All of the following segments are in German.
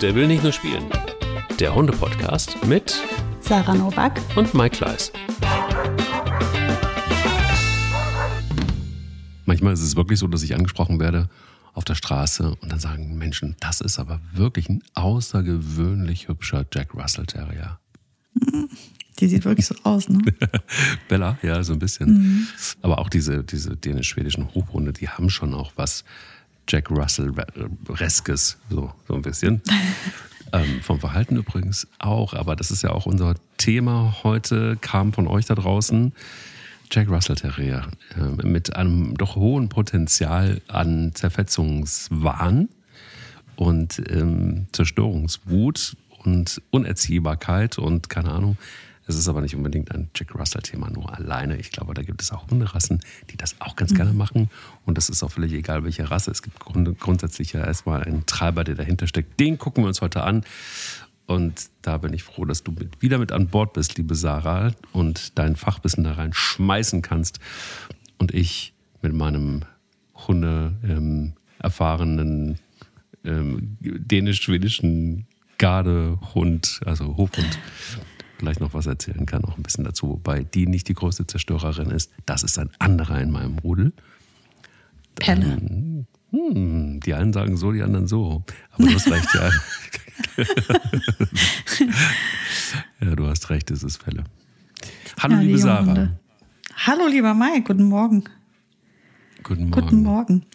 Der will nicht nur spielen. Der Hunde-Podcast mit Sarah Novak und Mike Kleiss. Manchmal ist es wirklich so, dass ich angesprochen werde auf der Straße und dann sagen Menschen, das ist aber wirklich ein außergewöhnlich hübscher Jack Russell Terrier. Die sieht wirklich so aus, ne? Bella, ja, so ein bisschen. Mhm. Aber auch diese, diese dänisch-schwedischen Hochhunde, die haben schon auch was Jack Russell-Reskes, so, so ein bisschen. ähm, vom Verhalten übrigens auch, aber das ist ja auch unser Thema heute, kam von euch da draußen. Jack Russell Terrier äh, mit einem doch hohen Potenzial an Zerfetzungswahn und ähm, Zerstörungswut und Unerziehbarkeit und keine Ahnung. Es ist aber nicht unbedingt ein Jack Russell-Thema nur alleine. Ich glaube, da gibt es auch Hunderassen, die das auch ganz mhm. gerne machen. Und das ist auch völlig egal, welche Rasse. Es gibt grund grundsätzlich ja erstmal einen Treiber, der dahinter steckt. Den gucken wir uns heute an. Und da bin ich froh, dass du mit, wieder mit an Bord bist, liebe Sarah, und dein Fachwissen da rein schmeißen kannst. Und ich mit meinem Hunde ähm, erfahrenen ähm, dänisch-schwedischen Gardehund, also Hofhund, gleich noch was erzählen kann, auch ein bisschen dazu, wobei die nicht die größte Zerstörerin ist. Das ist ein anderer in meinem Rudel. Ähm, hm, die einen sagen so, die anderen so. Aber du hast recht, ja. ja, du hast recht, es ist Fälle. Hallo, ja, liebe Sarah. Hunde. Hallo, lieber Mike, guten Morgen. Guten Morgen. Guten Morgen.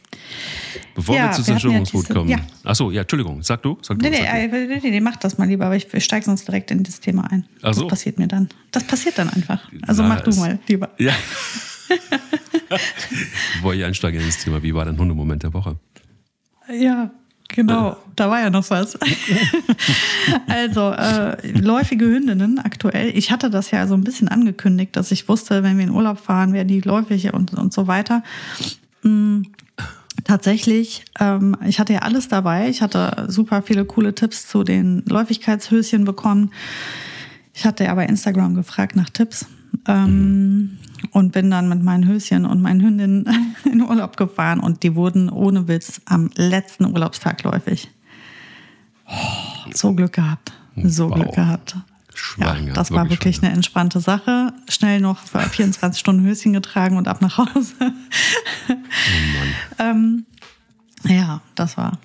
Bevor ja, wir zur Zerstörungswut ja kommen. Ja. Achso, ja, Entschuldigung, sag du. Sag du nee, sag nee, nee, nee, mach das mal lieber, aber ich, ich steige sonst direkt in das Thema ein. Ach so. Das passiert mir dann. Das passiert dann einfach. Also Na, mach du mal lieber. Ja. Bevor ich einsteige in das Thema, wie war dein Hundemoment der Woche? Ja, Genau, da war ja noch was. also, äh, läufige Hündinnen aktuell. Ich hatte das ja so ein bisschen angekündigt, dass ich wusste, wenn wir in Urlaub fahren, werden die läufig und, und so weiter. Tatsächlich, ähm, ich hatte ja alles dabei. Ich hatte super viele coole Tipps zu den Läufigkeitshöschen bekommen. Ich hatte ja bei Instagram gefragt nach Tipps. Ähm, und bin dann mit meinen Höschen und meinen Hündinnen in Urlaub gefahren und die wurden ohne Witz am letzten Urlaubstag läufig. Oh, so Glück gehabt. So wow. Glück gehabt. Schwein, ja, das war wirklich eine entspannte Sache. Schnell noch für 24 Stunden Höschen getragen und ab nach Hause. Oh Mann. ähm, ja, das war.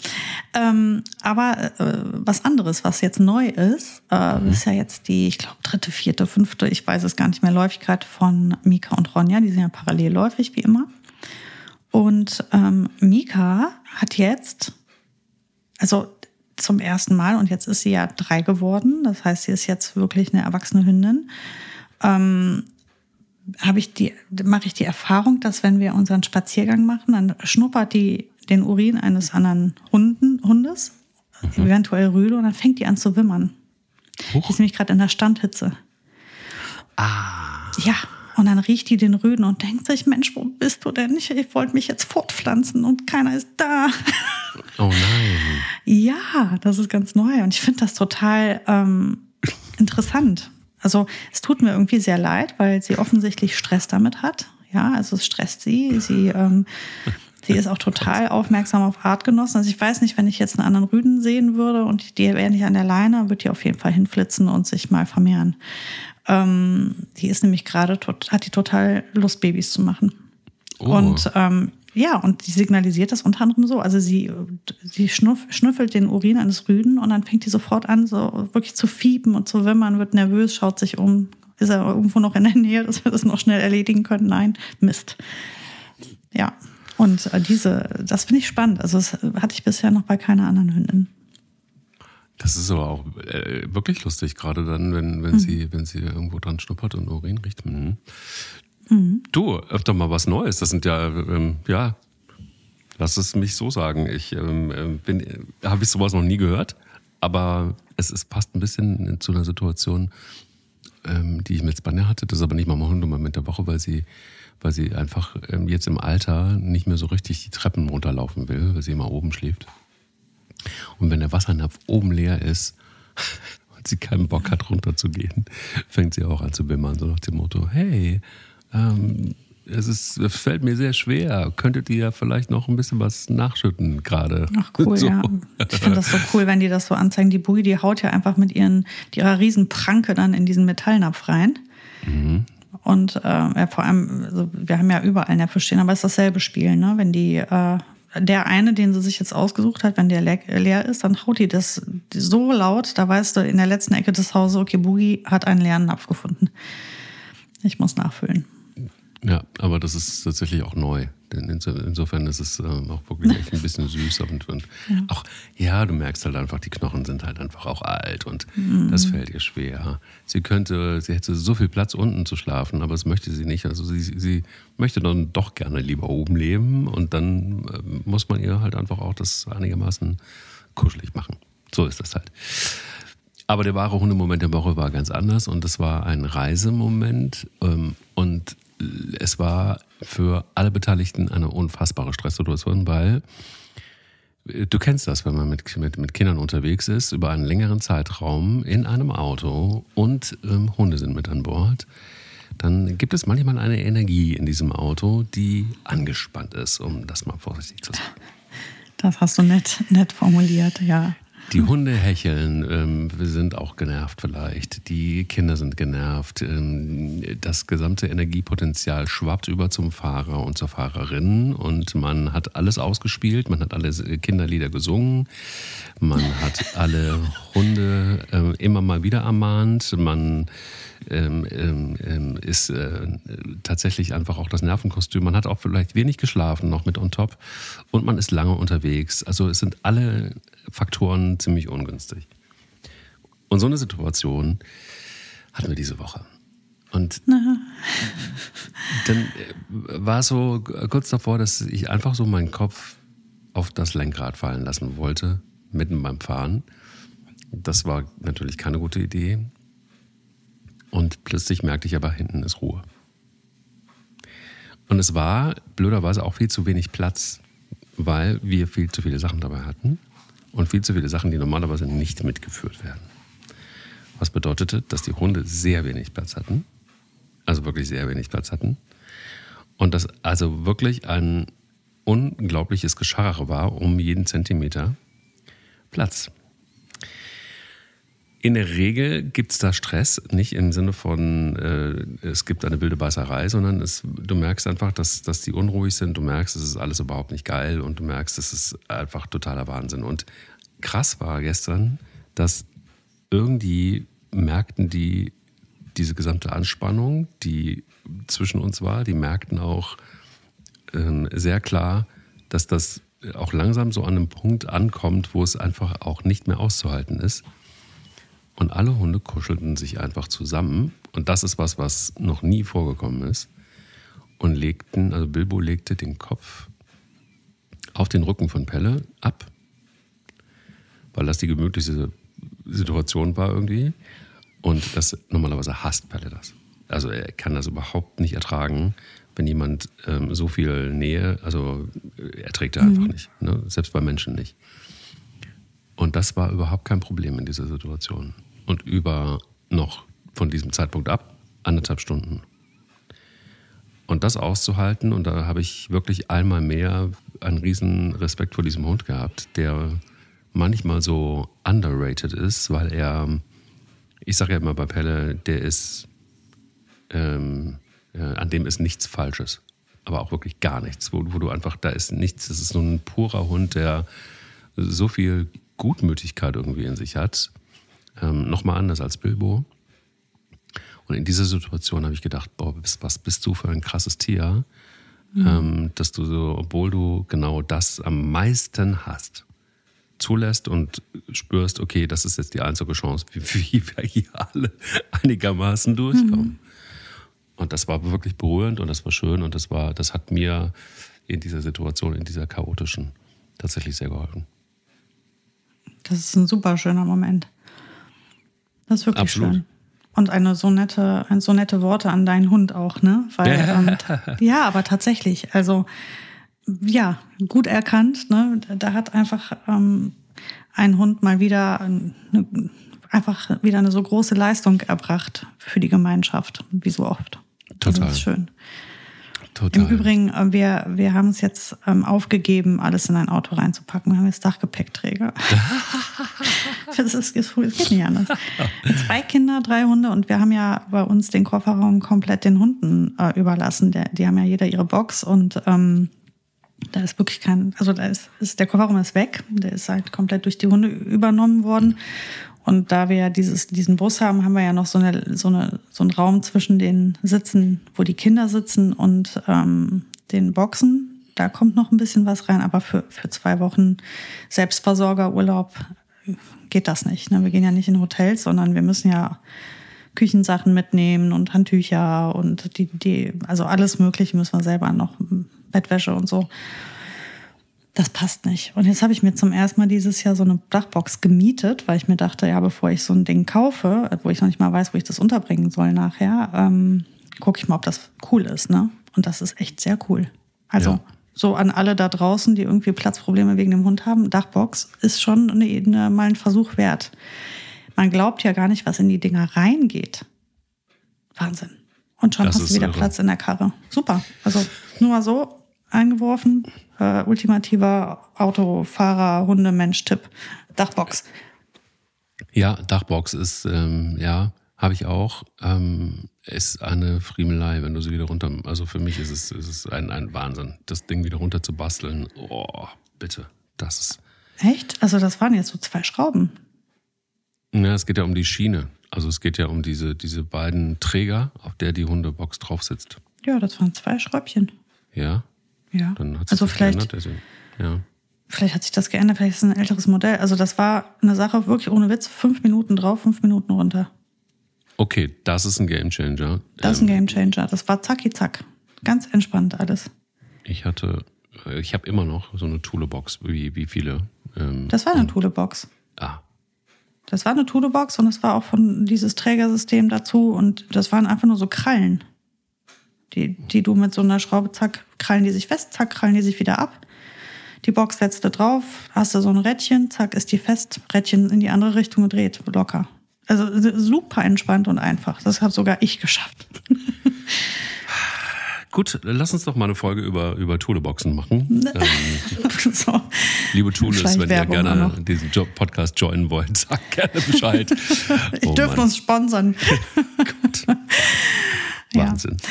Ähm, aber äh, was anderes, was jetzt neu ist, äh, mhm. ist ja jetzt die, ich glaube, dritte, vierte, fünfte, ich weiß es gar nicht mehr, Läufigkeit von Mika und Ronja. Die sind ja parallelläufig, wie immer. Und ähm, Mika hat jetzt, also zum ersten Mal, und jetzt ist sie ja drei geworden, das heißt, sie ist jetzt wirklich eine erwachsene Hündin, ähm, habe ich die, mache ich die Erfahrung, dass wenn wir unseren Spaziergang machen, dann schnuppert die den Urin eines anderen Hunden, Hundes, mhm. eventuell Rüde, und dann fängt die an zu wimmern. Huch. Die ist nämlich gerade in der Standhitze. Ah. Ja, und dann riecht die den Rüden und denkt sich, Mensch, wo bist du denn? Ich, ich wollte mich jetzt fortpflanzen und keiner ist da. Oh nein. Ja, das ist ganz neu und ich finde das total ähm, interessant. Also es tut mir irgendwie sehr leid, weil sie offensichtlich Stress damit hat. Ja, also es stresst sie. Sie ähm, Sie ist auch total aufmerksam auf Artgenossen. Also ich weiß nicht, wenn ich jetzt einen anderen Rüden sehen würde und die wäre nicht an der Leine, würde die auf jeden Fall hinflitzen und sich mal vermehren. Ähm, die ist nämlich gerade, hat die total Lust, Babys zu machen. Oh. Und ähm, ja, und die signalisiert das unter anderem so. Also sie, sie schnuff, schnüffelt den Urin eines Rüden und dann fängt die sofort an, so wirklich zu fiepen und zu wimmern, wird nervös, schaut sich um. Ist er irgendwo noch in der Nähe, dass wir das noch schnell erledigen können? Nein, Mist. Ja, und äh, diese, das finde ich spannend. Also das hatte ich bisher noch bei keiner anderen Hündin. Das ist aber auch äh, wirklich lustig, gerade dann, wenn, wenn, mhm. sie, wenn sie irgendwo dran schnuppert und Urin riecht. Mhm. Mhm. Du, öfter mal was Neues. Das sind ja, ähm, ja, lass es mich so sagen. Ich ähm, äh, bin, habe ich sowas noch nie gehört, aber es ist, passt ein bisschen zu einer Situation, ähm, die ich mit Spanier hatte. Das ist aber nicht mal mein Hundemoment der Woche, weil sie weil sie einfach ähm, jetzt im Alter nicht mehr so richtig die Treppen runterlaufen will, weil sie immer oben schläft. Und wenn der Wassernapf oben leer ist und sie keinen Bock hat, runterzugehen, fängt sie auch an zu bimmern, so nach dem Motto, hey, ähm, es ist, es fällt mir sehr schwer. Könntet ihr vielleicht noch ein bisschen was nachschütten gerade? Ach cool, so. ja. Ich finde das so cool, wenn die das so anzeigen. Die Boogie, die haut ja einfach mit ihren, ihrer riesen Pranke dann in diesen Metallnapf rein. Mhm. Und äh, ja, vor allem, also wir haben ja überall Näpfe stehen, aber es ist dasselbe Spiel, ne? Wenn die, äh, der eine, den sie sich jetzt ausgesucht hat, wenn der leer, leer ist, dann haut die das so laut, da weißt du in der letzten Ecke des Hauses, okay, Boogie hat einen leeren Napf gefunden. Ich muss nachfüllen. Ja, aber das ist tatsächlich auch neu. Denn insofern ist es ähm, auch wirklich echt ein bisschen süß und, und ja. auch, ja, du merkst halt einfach, die Knochen sind halt einfach auch alt und mhm. das fällt ihr schwer. Sie könnte, sie hätte so viel Platz unten zu schlafen, aber das möchte sie nicht. Also sie, sie möchte dann doch gerne lieber oben leben und dann äh, muss man ihr halt einfach auch das einigermaßen kuschelig machen. So ist das halt. Aber der wahre Hundemoment der Woche war ganz anders und das war ein Reisemoment ähm, und es war für alle Beteiligten eine unfassbare Stresssituation, weil äh, du kennst das, wenn man mit, mit, mit Kindern unterwegs ist, über einen längeren Zeitraum in einem Auto und ähm, Hunde sind mit an Bord, dann gibt es manchmal eine Energie in diesem Auto, die angespannt ist, um das mal vorsichtig zu sagen. Das hast du nett, nett formuliert, ja. Die Hunde hecheln, ähm, sind auch genervt vielleicht. Die Kinder sind genervt. Ähm, das gesamte Energiepotenzial schwappt über zum Fahrer und zur Fahrerin und man hat alles ausgespielt, man hat alle Kinderlieder gesungen, man hat alle Hunde äh, immer mal wieder ermahnt, man ähm, ähm, ähm, ist äh, tatsächlich einfach auch das Nervenkostüm. Man hat auch vielleicht wenig geschlafen noch mit on top und man ist lange unterwegs. Also es sind alle Faktoren ziemlich ungünstig. Und so eine Situation hatten wir diese Woche. Und Aha. dann äh, war es so kurz davor, dass ich einfach so meinen Kopf auf das Lenkrad fallen lassen wollte, mitten beim Fahren. Das war natürlich keine gute Idee. Und plötzlich merkte ich aber, hinten ist Ruhe. Und es war blöderweise auch viel zu wenig Platz, weil wir viel zu viele Sachen dabei hatten und viel zu viele Sachen, die normalerweise nicht mitgeführt werden. Was bedeutete, dass die Hunde sehr wenig Platz hatten, also wirklich sehr wenig Platz hatten und dass also wirklich ein unglaubliches Gescharre war um jeden Zentimeter Platz. In der Regel gibt es da Stress, nicht im Sinne von, äh, es gibt eine wilde Beißerei, sondern es, du merkst einfach, dass, dass die unruhig sind, du merkst, es ist alles überhaupt nicht geil und du merkst, es ist einfach totaler Wahnsinn. Und krass war gestern, dass irgendwie merkten die diese gesamte Anspannung, die zwischen uns war, die merkten auch äh, sehr klar, dass das auch langsam so an einem Punkt ankommt, wo es einfach auch nicht mehr auszuhalten ist. Und alle Hunde kuschelten sich einfach zusammen. Und das ist was, was noch nie vorgekommen ist. Und legten, also Bilbo legte den Kopf auf den Rücken von Pelle ab, weil das die gemütlichste Situation war irgendwie. Und das normalerweise hasst Pelle das. Also er kann das überhaupt nicht ertragen, wenn jemand ähm, so viel Nähe, also er trägt er einfach mhm. nicht, ne? selbst bei Menschen nicht. Und das war überhaupt kein Problem in dieser Situation und über noch von diesem Zeitpunkt ab anderthalb Stunden. Und das auszuhalten, und da habe ich wirklich einmal mehr einen riesen Respekt vor diesem Hund gehabt, der manchmal so underrated ist, weil er, ich sage ja immer bei Pelle, der ist, ähm, äh, an dem ist nichts Falsches. Aber auch wirklich gar nichts, wo, wo du einfach, da ist nichts, das ist so ein purer Hund, der so viel Gutmütigkeit irgendwie in sich hat ähm, nochmal anders als Bilbo. Und in dieser Situation habe ich gedacht, boah, was bist du für ein krasses Tier, mhm. ähm, dass du so, obwohl du genau das am meisten hast, zulässt und spürst, okay, das ist jetzt die einzige Chance, wie, wir hier alle einigermaßen durchkommen. Mhm. Und das war wirklich berührend und das war schön und das war, das hat mir in dieser Situation, in dieser chaotischen, tatsächlich sehr geholfen. Das ist ein super schöner Moment. Das ist wirklich Absolut. schön. Und eine so nette, ein so nette Worte an deinen Hund auch, ne? Weil, ähm, ja, aber tatsächlich, also ja, gut erkannt, ne? Da hat einfach ähm, ein Hund mal wieder eine, einfach wieder eine so große Leistung erbracht für die Gemeinschaft, wie so oft. Total. Das ist schön. Total. Im Übrigen, äh, wir, wir haben es jetzt ähm, aufgegeben, alles in ein Auto reinzupacken. Wir haben jetzt Dachgepäckträger. das, ist, das geht nicht anders. Zwei Kinder, drei Hunde und wir haben ja bei uns den Kofferraum komplett den Hunden äh, überlassen. Der, die haben ja jeder ihre Box und ähm, da ist wirklich kein, also da ist, ist der Kofferraum ist weg. Der ist halt komplett durch die Hunde übernommen worden. Und da wir ja dieses, diesen Bus haben, haben wir ja noch so, eine, so, eine, so einen Raum zwischen den Sitzen, wo die Kinder sitzen und ähm, den Boxen. Da kommt noch ein bisschen was rein, aber für, für zwei Wochen Selbstversorgerurlaub geht das nicht. Ne? Wir gehen ja nicht in Hotels, sondern wir müssen ja Küchensachen mitnehmen und Handtücher und die, die, also alles Mögliche müssen wir selber noch, Bettwäsche und so das passt nicht. Und jetzt habe ich mir zum ersten Mal dieses Jahr so eine Dachbox gemietet, weil ich mir dachte, ja, bevor ich so ein Ding kaufe, wo ich noch nicht mal weiß, wo ich das unterbringen soll nachher, ähm, gucke ich mal, ob das cool ist. Ne? Und das ist echt sehr cool. Also ja. so an alle da draußen, die irgendwie Platzprobleme wegen dem Hund haben, Dachbox ist schon eine, eine, mal ein Versuch wert. Man glaubt ja gar nicht, was in die Dinger reingeht. Wahnsinn. Und schon das hast du wieder irre. Platz in der Karre. Super. Also nur mal so eingeworfen, äh, ultimativer Autofahrer, Hundemensch-Tipp. Dachbox. Ja, Dachbox ist, ähm, ja, habe ich auch. Ähm, ist eine Friemelei, wenn du sie wieder runter. Also für mich ist es, ist es ein, ein Wahnsinn, das Ding wieder runter zu basteln. Oh, bitte. Das ist. Echt? Also das waren jetzt so zwei Schrauben. Ja, es geht ja um die Schiene. Also es geht ja um diese, diese beiden Träger, auf der die Hundebox drauf sitzt. Ja, das waren zwei Schräubchen. Ja. Ja. Dann hat sich also vielleicht, also, ja. vielleicht hat sich das geändert, vielleicht ist es ein älteres Modell. Also das war eine Sache wirklich ohne Witz, fünf Minuten drauf, fünf Minuten runter. Okay, das ist ein Gamechanger. Das ist ein ähm, Gamechanger. Das war zacki zack. Ganz entspannt alles. Ich hatte, äh, ich habe immer noch so eine Thule-Box, wie, wie viele. Ähm, das war eine Thule-Box. Ah. Das war eine Thule-Box und es war auch von dieses Trägersystem dazu und das waren einfach nur so Krallen die, die du mit so einer Schraube, zack, krallen die sich fest, zack, krallen die sich wieder ab. Die Box setzt du drauf, hast du so ein Rädchen, zack, ist die fest, Rädchen in die andere Richtung gedreht, locker. Also super entspannt und einfach. Das habe sogar ich geschafft. Gut, lass uns doch mal eine Folge über, über Thule-Boxen machen. Ähm, so. Liebe Thules, wenn ihr gerne diesen Job Podcast joinen wollt, sagt gerne Bescheid. ich oh, dürfte uns sponsern. Gut. Wahnsinn. Ja.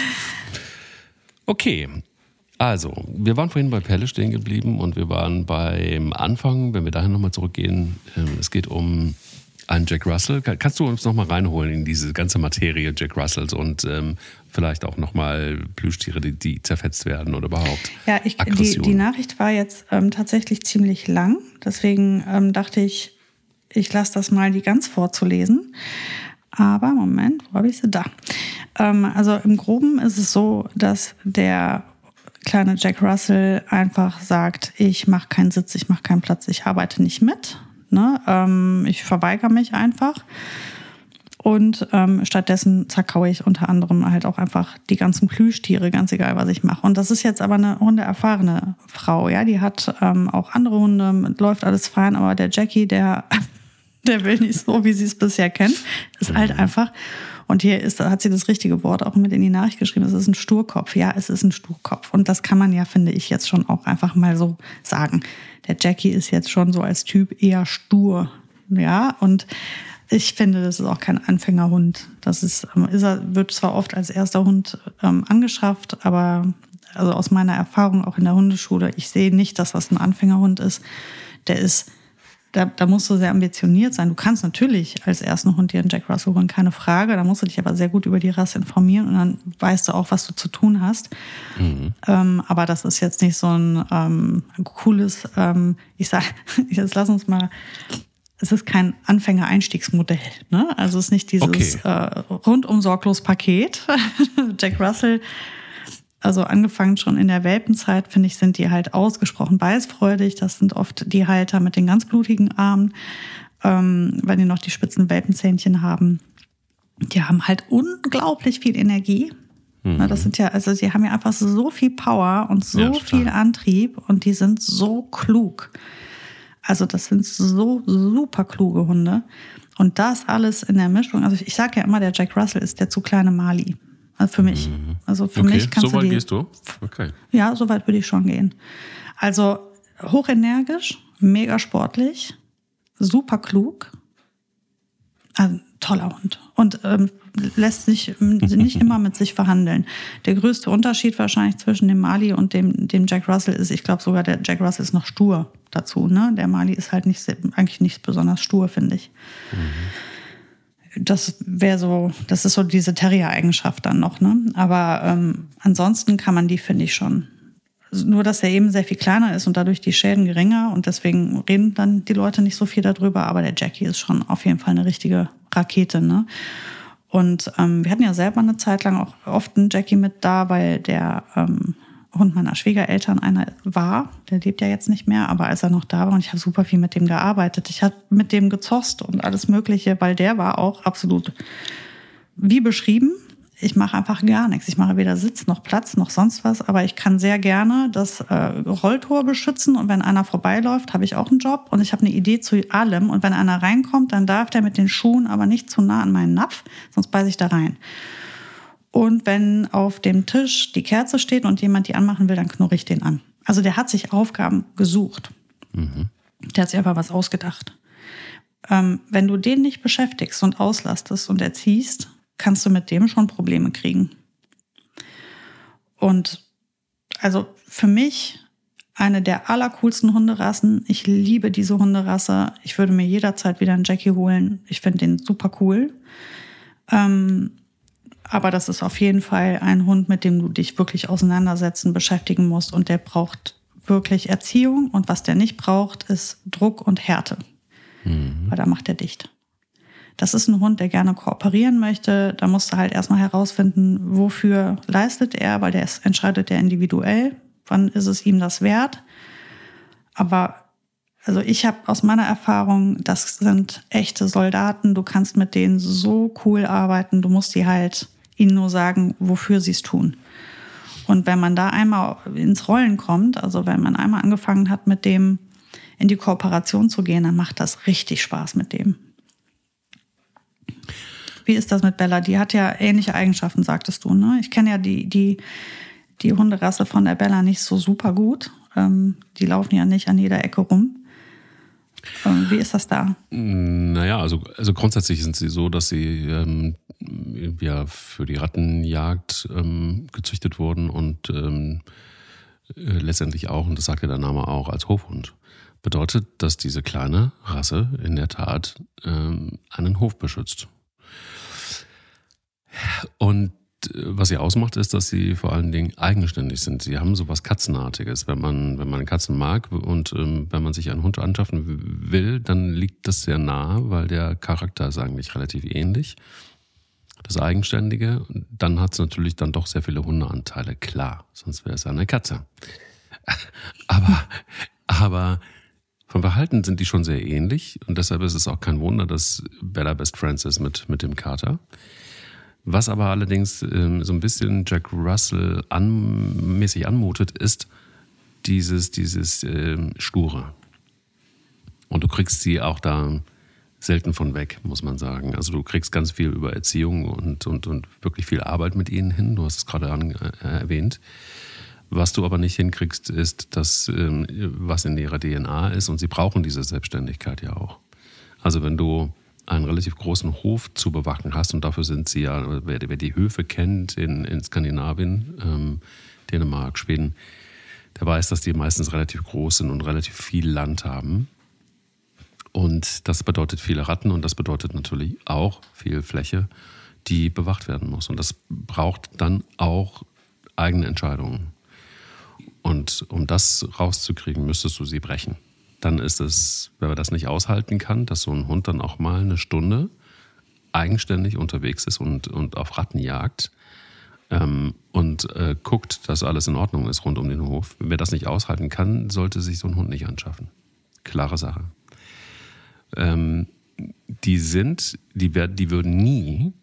Okay, also, wir waren vorhin bei Pelle stehen geblieben und wir waren beim Anfang, wenn wir dahin nochmal zurückgehen, ähm, es geht um einen Jack Russell. Kannst du uns nochmal reinholen in diese ganze Materie Jack Russells und ähm, vielleicht auch nochmal Plüschtiere, die, die, zerfetzt werden oder überhaupt? Ja, ich, die, die, Nachricht war jetzt ähm, tatsächlich ziemlich lang. Deswegen ähm, dachte ich, ich lasse das mal, die ganz vorzulesen. Aber Moment, wo habe ich sie da? Ähm, also im Groben ist es so, dass der kleine Jack Russell einfach sagt, ich mache keinen Sitz, ich mache keinen Platz, ich arbeite nicht mit. Ne? Ähm, ich verweigere mich einfach. Und ähm, stattdessen zerkaue ich unter anderem halt auch einfach die ganzen Plüschtiere, ganz egal, was ich mache. Und das ist jetzt aber eine hundeerfahrene Frau, ja, die hat ähm, auch andere Hunde, läuft alles fein, aber der Jackie, der der will nicht so, wie sie es bisher kennt. Ist halt mhm. einfach. Und hier ist, hat sie das richtige Wort auch mit in die Nachricht geschrieben. Es ist ein Sturkopf. Ja, es ist ein Sturkopf. Und das kann man ja, finde ich, jetzt schon auch einfach mal so sagen. Der Jackie ist jetzt schon so als Typ eher stur. Ja, und ich finde, das ist auch kein Anfängerhund. Das ist, ähm, ist er, wird zwar oft als erster Hund ähm, angeschafft, aber also aus meiner Erfahrung auch in der Hundeschule, ich sehe nicht, dass das ein Anfängerhund ist. Der ist da, da musst du sehr ambitioniert sein. Du kannst natürlich als ersten Hund dir einen Jack Russell holen, keine Frage. Da musst du dich aber sehr gut über die Rasse informieren und dann weißt du auch, was du zu tun hast. Mhm. Ähm, aber das ist jetzt nicht so ein ähm, cooles, ähm, ich sag, jetzt lass uns mal, es ist kein Anfänger-Einstiegsmodell. Ne? Also es ist nicht dieses okay. äh, rundum sorglos Paket. Jack Russell also angefangen schon in der Welpenzeit, finde ich, sind die halt ausgesprochen beißfreudig. Das sind oft die Halter mit den ganz blutigen Armen, ähm, weil die noch die spitzen Welpenzähnchen haben. Die haben halt unglaublich viel Energie. Mhm. Das sind ja, also die haben ja einfach so viel Power und so ja, viel Antrieb und die sind so klug. Also das sind so super kluge Hunde. Und das alles in der Mischung. Also ich sage ja immer, der Jack Russell ist der zu kleine Mali. Also für mich. Mhm. Also für okay. mich kannst so weit du die, gehst du? Okay. Ja, so weit würde ich schon gehen. Also hochenergisch, mega sportlich, super klug. Also, toller Hund. Und ähm, lässt sich nicht immer mit sich verhandeln. Der größte Unterschied wahrscheinlich zwischen dem Mali und dem, dem Jack Russell ist, ich glaube sogar, der Jack Russell ist noch stur dazu. Ne? Der Mali ist halt nicht, eigentlich nicht besonders stur, finde ich. Mhm. Das wäre so, das ist so diese Terrier-Eigenschaft dann noch. Ne? Aber ähm, ansonsten kann man die, finde ich, schon nur, dass er eben sehr viel kleiner ist und dadurch die Schäden geringer und deswegen reden dann die Leute nicht so viel darüber. Aber der Jackie ist schon auf jeden Fall eine richtige Rakete. Ne? Und ähm, wir hatten ja selber eine Zeit lang auch oft einen Jackie mit da, weil der ähm, Hund meiner Schwiegereltern einer war. Der lebt ja jetzt nicht mehr, aber als er noch da war und ich habe super viel mit dem gearbeitet. Ich habe mit dem gezost und alles Mögliche, weil der war auch absolut wie beschrieben ich mache einfach gar nichts. Ich mache weder Sitz noch Platz noch sonst was, aber ich kann sehr gerne das äh, Rolltor beschützen und wenn einer vorbeiläuft, habe ich auch einen Job und ich habe eine Idee zu allem und wenn einer reinkommt, dann darf der mit den Schuhen aber nicht zu nah an meinen Napf, sonst beiße ich da rein. Und wenn auf dem Tisch die Kerze steht und jemand die anmachen will, dann knurre ich den an. Also der hat sich Aufgaben gesucht. Mhm. Der hat sich einfach was ausgedacht. Ähm, wenn du den nicht beschäftigst und auslastest und erziehst, kannst du mit dem schon Probleme kriegen. Und also für mich eine der allercoolsten Hunderassen. Ich liebe diese Hunderasse. Ich würde mir jederzeit wieder einen Jackie holen. Ich finde den super cool. Ähm, aber das ist auf jeden Fall ein Hund, mit dem du dich wirklich auseinandersetzen, beschäftigen musst. Und der braucht wirklich Erziehung. Und was der nicht braucht, ist Druck und Härte. Mhm. Weil da macht er dicht. Das ist ein Hund, der gerne kooperieren möchte. Da musst du halt erstmal herausfinden, wofür leistet er, weil der ist, entscheidet er individuell. Wann ist es ihm das wert? Aber also ich habe aus meiner Erfahrung, das sind echte Soldaten. Du kannst mit denen so cool arbeiten. Du musst die halt ihnen nur sagen, wofür sie es tun. Und wenn man da einmal ins Rollen kommt, also wenn man einmal angefangen hat, mit dem in die Kooperation zu gehen, dann macht das richtig Spaß mit dem. Wie ist das mit Bella? Die hat ja ähnliche Eigenschaften, sagtest du. Ne? Ich kenne ja die, die, die Hunderasse von der Bella nicht so super gut. Ähm, die laufen ja nicht an jeder Ecke rum. Ähm, wie ist das da? Naja, also, also grundsätzlich sind sie so, dass sie ähm, ja für die Rattenjagd ähm, gezüchtet wurden und ähm, äh, letztendlich auch, und das sagt ja der Name auch, als Hofhund. Bedeutet, dass diese kleine Rasse in der Tat ähm, einen Hof beschützt. Und äh, was sie ausmacht, ist, dass sie vor allen Dingen eigenständig sind. Sie haben sowas Katzenartiges. Wenn man, wenn man Katzen mag und ähm, wenn man sich einen Hund anschaffen will, dann liegt das sehr nah, weil der Charakter ist eigentlich relativ ähnlich. Das Eigenständige. Dann hat es natürlich dann doch sehr viele Hundeanteile. Klar, sonst wäre es eine Katze. aber, aber vom Verhalten sind die schon sehr ähnlich und deshalb ist es auch kein Wunder, dass Bella Best Friends ist mit, mit dem Kater. Was aber allerdings ähm, so ein bisschen Jack Russell an, mäßig anmutet, ist dieses, dieses ähm, Sture. Und du kriegst sie auch da selten von weg, muss man sagen. Also du kriegst ganz viel über Erziehung und, und, und wirklich viel Arbeit mit ihnen hin. Du hast es gerade an, äh, erwähnt. Was du aber nicht hinkriegst, ist das, ähm, was in ihrer DNA ist. Und sie brauchen diese Selbstständigkeit ja auch. Also wenn du einen relativ großen Hof zu bewachen hast. Und dafür sind sie ja, wer, wer die Höfe kennt in, in Skandinavien, ähm, Dänemark, Schweden, der weiß, dass die meistens relativ groß sind und relativ viel Land haben. Und das bedeutet viele Ratten und das bedeutet natürlich auch viel Fläche, die bewacht werden muss. Und das braucht dann auch eigene Entscheidungen. Und um das rauszukriegen, müsstest du sie brechen dann ist es, wenn man das nicht aushalten kann, dass so ein Hund dann auch mal eine Stunde eigenständig unterwegs ist und, und auf Ratten jagt ähm, und äh, guckt, dass alles in Ordnung ist rund um den Hof. Wer das nicht aushalten kann, sollte sich so ein Hund nicht anschaffen. Klare Sache. Ähm, die sind, die, werden, die würden nie,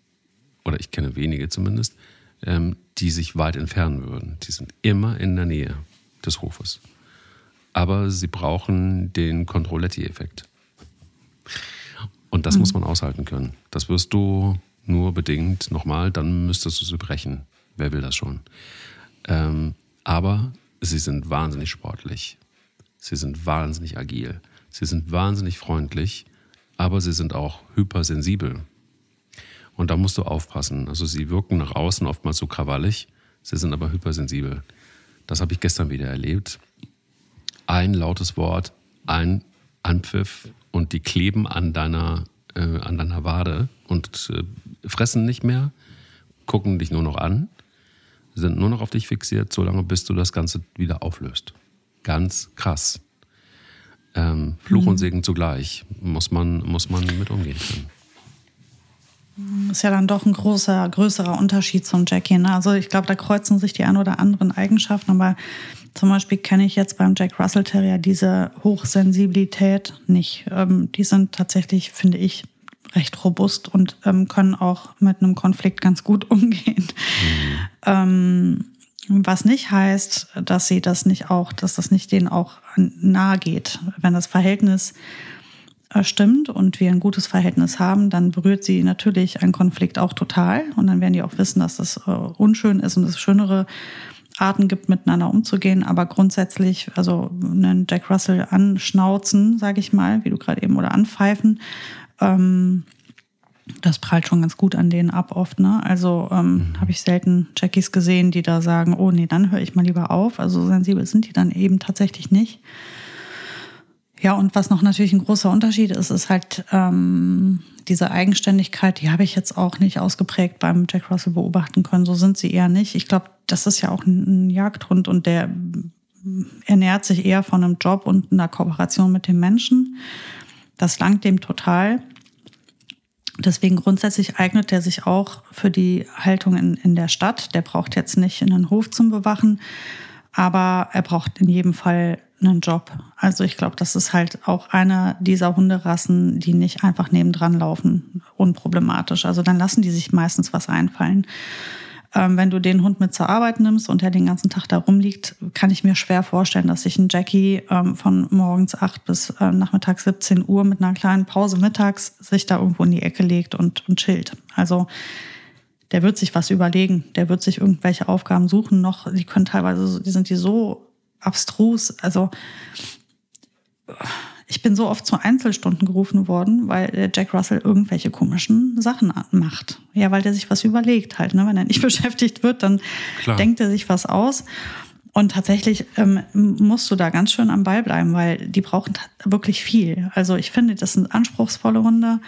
oder ich kenne wenige zumindest, ähm, die sich weit entfernen würden. Die sind immer in der Nähe des Hofes aber sie brauchen den Controletti-Effekt. Und das mhm. muss man aushalten können. Das wirst du nur bedingt. Nochmal, dann müsstest du sie brechen. Wer will das schon? Ähm, aber sie sind wahnsinnig sportlich. Sie sind wahnsinnig agil. Sie sind wahnsinnig freundlich, aber sie sind auch hypersensibel. Und da musst du aufpassen. Also sie wirken nach außen oftmals so krawallig, sie sind aber hypersensibel. Das habe ich gestern wieder erlebt. Ein lautes Wort, ein Anpfiff und die kleben an deiner, äh, an deiner Wade und äh, fressen nicht mehr, gucken dich nur noch an, sind nur noch auf dich fixiert, solange bis du das Ganze wieder auflöst. Ganz krass. Ähm, Fluch mhm. und Segen zugleich muss man, muss man mit umgehen können. Ist ja dann doch ein großer, größerer Unterschied zum Jackie. Ne? Also ich glaube, da kreuzen sich die ein oder anderen Eigenschaften, aber zum Beispiel kenne ich jetzt beim Jack Russell Terrier diese Hochsensibilität nicht. Ähm, die sind tatsächlich, finde ich, recht robust und ähm, können auch mit einem Konflikt ganz gut umgehen. Mhm. Ähm, was nicht heißt, dass sie das nicht auch, dass das nicht denen auch nahe geht. Wenn das Verhältnis äh, stimmt und wir ein gutes Verhältnis haben, dann berührt sie natürlich ein Konflikt auch total. Und dann werden die auch wissen, dass das äh, unschön ist und es schönere Arten gibt, miteinander umzugehen. Aber grundsätzlich, also einen Jack Russell anschnauzen, sage ich mal, wie du gerade eben, oder anpfeifen, ähm, das prallt schon ganz gut an denen ab oft. Ne? Also ähm, mhm. habe ich selten Jackies gesehen, die da sagen, oh nee, dann höre ich mal lieber auf. Also sensibel sind die dann eben tatsächlich nicht. Ja, und was noch natürlich ein großer Unterschied ist, ist halt ähm, diese Eigenständigkeit, die habe ich jetzt auch nicht ausgeprägt beim Jack Russell beobachten können. So sind sie eher nicht. Ich glaube, das ist ja auch ein, ein Jagdhund und der ernährt sich eher von einem Job und einer Kooperation mit dem Menschen. Das langt dem total. Deswegen grundsätzlich eignet er sich auch für die Haltung in, in der Stadt. Der braucht jetzt nicht einen Hof zum Bewachen, aber er braucht in jedem Fall einen Job. Also ich glaube, das ist halt auch einer dieser Hunderassen, die nicht einfach nebendran laufen, unproblematisch. Also dann lassen die sich meistens was einfallen. Ähm, wenn du den Hund mit zur Arbeit nimmst und er den ganzen Tag da rumliegt, kann ich mir schwer vorstellen, dass sich ein Jackie ähm, von morgens acht bis äh, nachmittags 17 Uhr mit einer kleinen Pause mittags sich da irgendwo in die Ecke legt und, und chillt. Also der wird sich was überlegen, der wird sich irgendwelche Aufgaben suchen. Noch, die können teilweise, die sind die so abstrus. Also ich bin so oft zu Einzelstunden gerufen worden, weil der Jack Russell irgendwelche komischen Sachen macht. Ja, weil der sich was überlegt halt. Ne? Wenn er nicht beschäftigt wird, dann Klar. denkt er sich was aus. Und tatsächlich ähm, musst du da ganz schön am Ball bleiben, weil die brauchen wirklich viel. Also ich finde, das sind anspruchsvolle Hunde.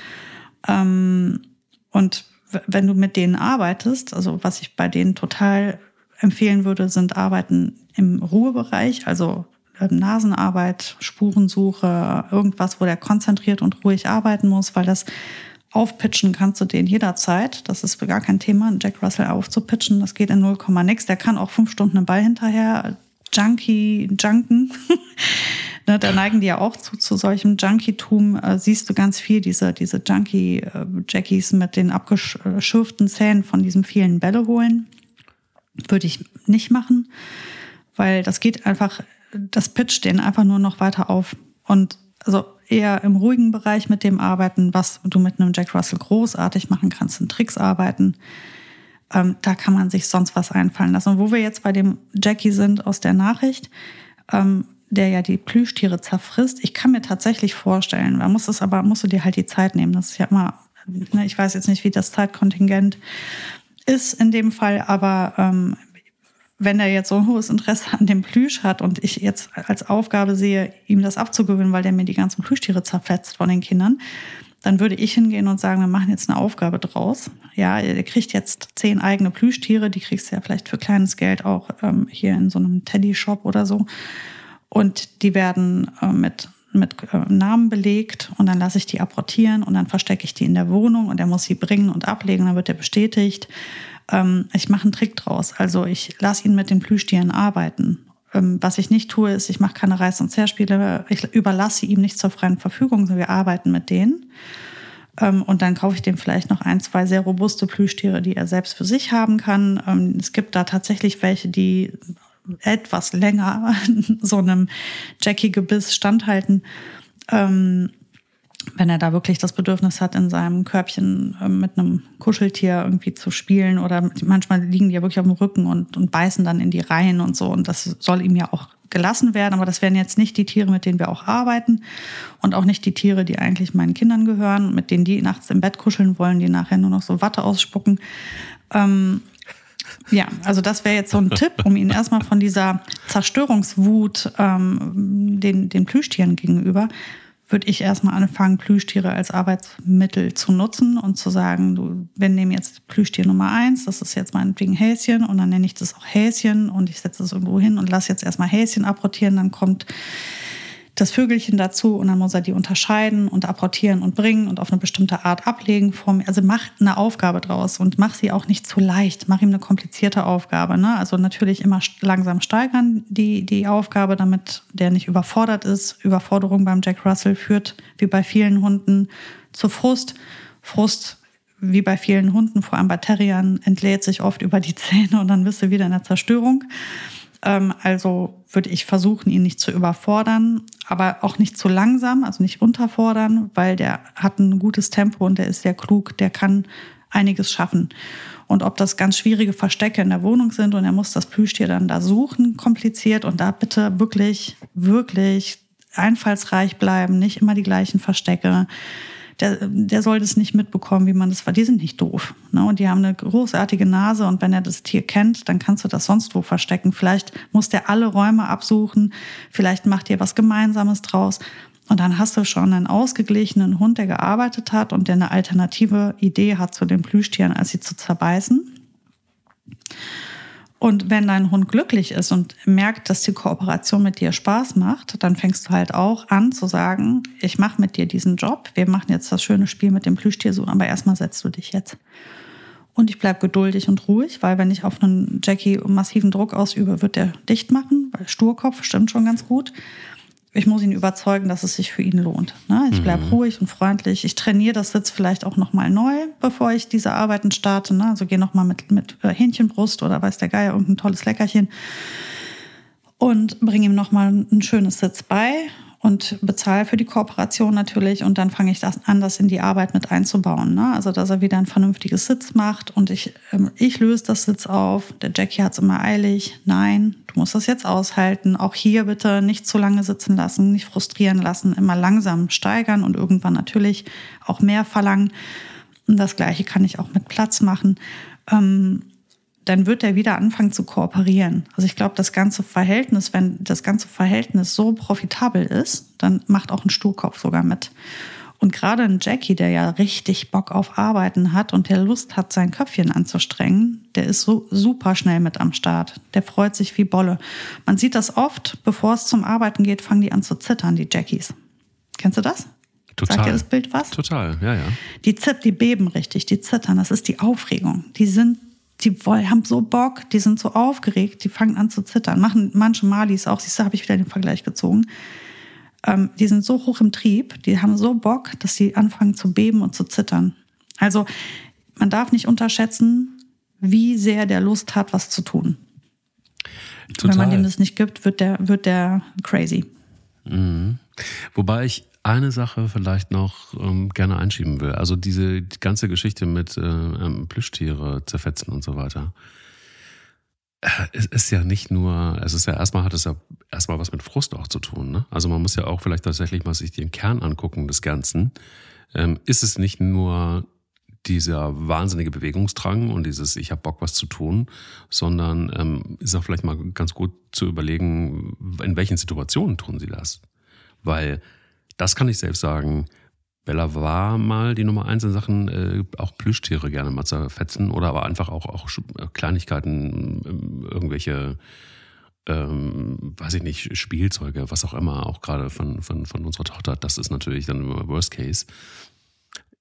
Ähm, und wenn du mit denen arbeitest, also was ich bei denen total empfehlen würde, sind Arbeiten im Ruhebereich, also Nasenarbeit, Spurensuche, irgendwas, wo der konzentriert und ruhig arbeiten muss, weil das aufpitchen kannst du den jederzeit. Das ist gar kein Thema, einen Jack Russell aufzupitchen. Das geht in 0, nix. Der kann auch fünf Stunden einen Ball hinterher Junkie, Junken. ne, da neigen die ja auch zu, zu solchem Junkietum. Äh, siehst du ganz viel, diese, diese Junkie-Jackies äh, mit den abgeschürften Zähnen von diesen vielen Bälle holen. Würde ich nicht machen, weil das geht einfach, das pitcht den einfach nur noch weiter auf. Und also eher im ruhigen Bereich mit dem arbeiten, was du mit einem Jack Russell großartig machen kannst, in Tricks arbeiten. Ähm, da kann man sich sonst was einfallen lassen. Und wo wir jetzt bei dem Jackie sind aus der Nachricht, ähm, der ja die Plüschtiere zerfrisst, ich kann mir tatsächlich vorstellen, man muss es aber, musst du dir halt die Zeit nehmen. Das ist ja immer, ne, ich weiß jetzt nicht, wie das Zeitkontingent ist in dem Fall, aber ähm, wenn er jetzt so ein hohes Interesse an dem Plüsch hat und ich jetzt als Aufgabe sehe, ihm das abzugewöhnen, weil der mir die ganzen Plüschtiere zerfetzt von den Kindern, dann würde ich hingehen und sagen, wir machen jetzt eine Aufgabe draus. Ja, der kriegt jetzt zehn eigene Plüschtiere, die kriegst du ja vielleicht für kleines Geld auch ähm, hier in so einem Teddy-Shop oder so. Und die werden äh, mit mit äh, Namen belegt und dann lasse ich die apportieren und dann verstecke ich die in der Wohnung und er muss sie bringen und ablegen, dann wird er bestätigt. Ähm, ich mache einen Trick draus. Also ich lasse ihn mit den Plüschtieren arbeiten. Ähm, was ich nicht tue, ist, ich mache keine Reiß- und Zerspiele. Ich überlasse ihm nicht zur freien Verfügung, sondern wir arbeiten mit denen. Ähm, und dann kaufe ich dem vielleicht noch ein, zwei sehr robuste Plüschtiere, die er selbst für sich haben kann. Ähm, es gibt da tatsächlich welche, die etwas länger so einem Jackie-Gebiss standhalten. Ähm, wenn er da wirklich das Bedürfnis hat, in seinem Körbchen äh, mit einem Kuscheltier irgendwie zu spielen oder manchmal liegen die ja wirklich auf dem Rücken und, und beißen dann in die Reihen und so und das soll ihm ja auch gelassen werden, aber das wären jetzt nicht die Tiere, mit denen wir auch arbeiten und auch nicht die Tiere, die eigentlich meinen Kindern gehören, mit denen die nachts im Bett kuscheln wollen, die nachher nur noch so Watte ausspucken. Ähm, ja, also das wäre jetzt so ein Tipp, um ihn erstmal von dieser Zerstörungswut ähm, den, den Plüschtieren gegenüber würde ich erstmal anfangen, Plüschtiere als Arbeitsmittel zu nutzen und zu sagen, du, wir nehmen jetzt Plüschtier Nummer eins, das ist jetzt meinetwegen Häschen und dann nenne ich das auch Häschen und ich setze es irgendwo hin und lasse jetzt erstmal Häschen abrotieren, dann kommt das Vögelchen dazu und dann muss er die unterscheiden und apportieren und bringen und auf eine bestimmte Art ablegen. Also mach eine Aufgabe draus und mach sie auch nicht zu leicht. Mach ihm eine komplizierte Aufgabe. Ne? Also natürlich immer langsam steigern die, die Aufgabe, damit der nicht überfordert ist. Überforderung beim Jack Russell führt, wie bei vielen Hunden, zu Frust. Frust wie bei vielen Hunden, vor allem bei Terriern, entlädt sich oft über die Zähne und dann bist du wieder in der Zerstörung. Ähm, also würde ich versuchen, ihn nicht zu überfordern, aber auch nicht zu langsam, also nicht unterfordern, weil der hat ein gutes Tempo und der ist sehr klug, der kann einiges schaffen. Und ob das ganz schwierige Verstecke in der Wohnung sind und er muss das Plüschtier dann da suchen, kompliziert und da bitte wirklich, wirklich einfallsreich bleiben, nicht immer die gleichen Verstecke der, der soll das nicht mitbekommen, wie man das war. Die sind nicht doof. Ne? Und die haben eine großartige Nase und wenn er das Tier kennt, dann kannst du das sonst wo verstecken. Vielleicht muss der alle Räume absuchen, vielleicht macht ihr was Gemeinsames draus. Und dann hast du schon einen ausgeglichenen Hund, der gearbeitet hat und der eine alternative Idee hat zu den Plüschtieren, als sie zu zerbeißen. Und wenn dein Hund glücklich ist und merkt, dass die Kooperation mit dir Spaß macht, dann fängst du halt auch an zu sagen, ich mache mit dir diesen Job, wir machen jetzt das schöne Spiel mit dem Plüschtier so, aber erstmal setzt du dich jetzt. Und ich bleib geduldig und ruhig, weil wenn ich auf einen Jackie massiven Druck ausübe, wird der dicht machen, weil Sturkopf stimmt schon ganz gut ich muss ihn überzeugen, dass es sich für ihn lohnt. Ne? Ich bleibe mhm. ruhig und freundlich. Ich trainiere das Sitz vielleicht auch nochmal neu, bevor ich diese Arbeiten starte. Ne? Also gehe nochmal mit, mit äh, Hähnchenbrust oder weiß der Geier irgendein tolles Leckerchen und bringe ihm nochmal ein schönes Sitz bei und bezahle für die Kooperation natürlich und dann fange ich das an, das in die Arbeit mit einzubauen. Ne? Also dass er wieder ein vernünftiges Sitz macht und ich, ähm, ich löse das Sitz auf. Der Jackie hat es immer eilig. Nein, du musst das jetzt aushalten. Auch hier bitte nicht zu lange sitzen lassen, nicht frustrieren lassen, immer langsam steigern und irgendwann natürlich auch mehr verlangen. Und das gleiche kann ich auch mit Platz machen. Ähm, dann wird er wieder anfangen zu kooperieren. Also ich glaube, das ganze Verhältnis, wenn das ganze Verhältnis so profitabel ist, dann macht auch ein Sturkopf sogar mit. Und gerade ein Jackie, der ja richtig Bock auf Arbeiten hat und der Lust hat, sein Köpfchen anzustrengen, der ist so super schnell mit am Start. Der freut sich wie Bolle. Man sieht das oft, bevor es zum Arbeiten geht, fangen die an zu zittern, die Jackies. Kennst du das? Total. Sagt dir das Bild was? Total, ja, ja. Die, zitt, die beben richtig, die zittern. Das ist die Aufregung. Die sind die wollen, haben so Bock, die sind so aufgeregt, die fangen an zu zittern. Machen manche Malis auch, siehst du, habe ich wieder den Vergleich gezogen. Ähm, die sind so hoch im Trieb, die haben so Bock, dass sie anfangen zu beben und zu zittern. Also man darf nicht unterschätzen, wie sehr der Lust hat, was zu tun. Total. Wenn man dem das nicht gibt, wird der, wird der crazy. Mhm. Wobei ich eine Sache vielleicht noch ähm, gerne einschieben will. Also diese die ganze Geschichte mit äh, ähm, Plüschtiere zerfetzen und so weiter. Es ist ja nicht nur, es ist ja erstmal hat es ja erstmal was mit Frust auch zu tun. Ne? Also man muss ja auch vielleicht tatsächlich mal sich den Kern angucken des Ganzen. Ähm, ist es nicht nur dieser wahnsinnige Bewegungsdrang und dieses Ich habe Bock, was zu tun, sondern ähm, ist auch vielleicht mal ganz gut zu überlegen, in welchen Situationen tun sie das. Weil das kann ich selbst sagen. Bella war mal die Nummer eins in Sachen äh, auch Plüschtiere gerne mal zerfetzen oder aber einfach auch, auch äh, Kleinigkeiten, äh, irgendwelche, ähm, weiß ich nicht, Spielzeuge, was auch immer, auch gerade von, von, von unserer Tochter. Das ist natürlich dann immer Worst Case.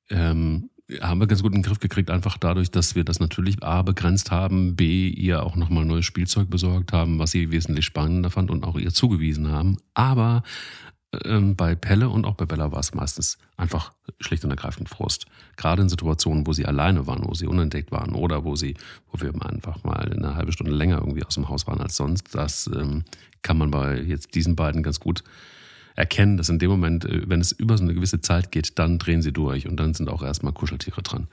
Ähm, haben wir ganz gut in den Griff gekriegt, einfach dadurch, dass wir das natürlich A begrenzt haben, B ihr auch nochmal neues Spielzeug besorgt haben, was sie wesentlich spannender fand und auch ihr zugewiesen haben. Aber ähm, bei Pelle und auch bei Bella war es meistens einfach schlicht und ergreifend Frust. Gerade in Situationen, wo sie alleine waren, wo sie unentdeckt waren oder wo sie, wo wir einfach mal eine halbe Stunde länger irgendwie aus dem Haus waren als sonst. Das ähm, kann man bei jetzt diesen beiden ganz gut erkennen, dass in dem Moment, äh, wenn es über so eine gewisse Zeit geht, dann drehen sie durch und dann sind auch erstmal Kuscheltiere dran,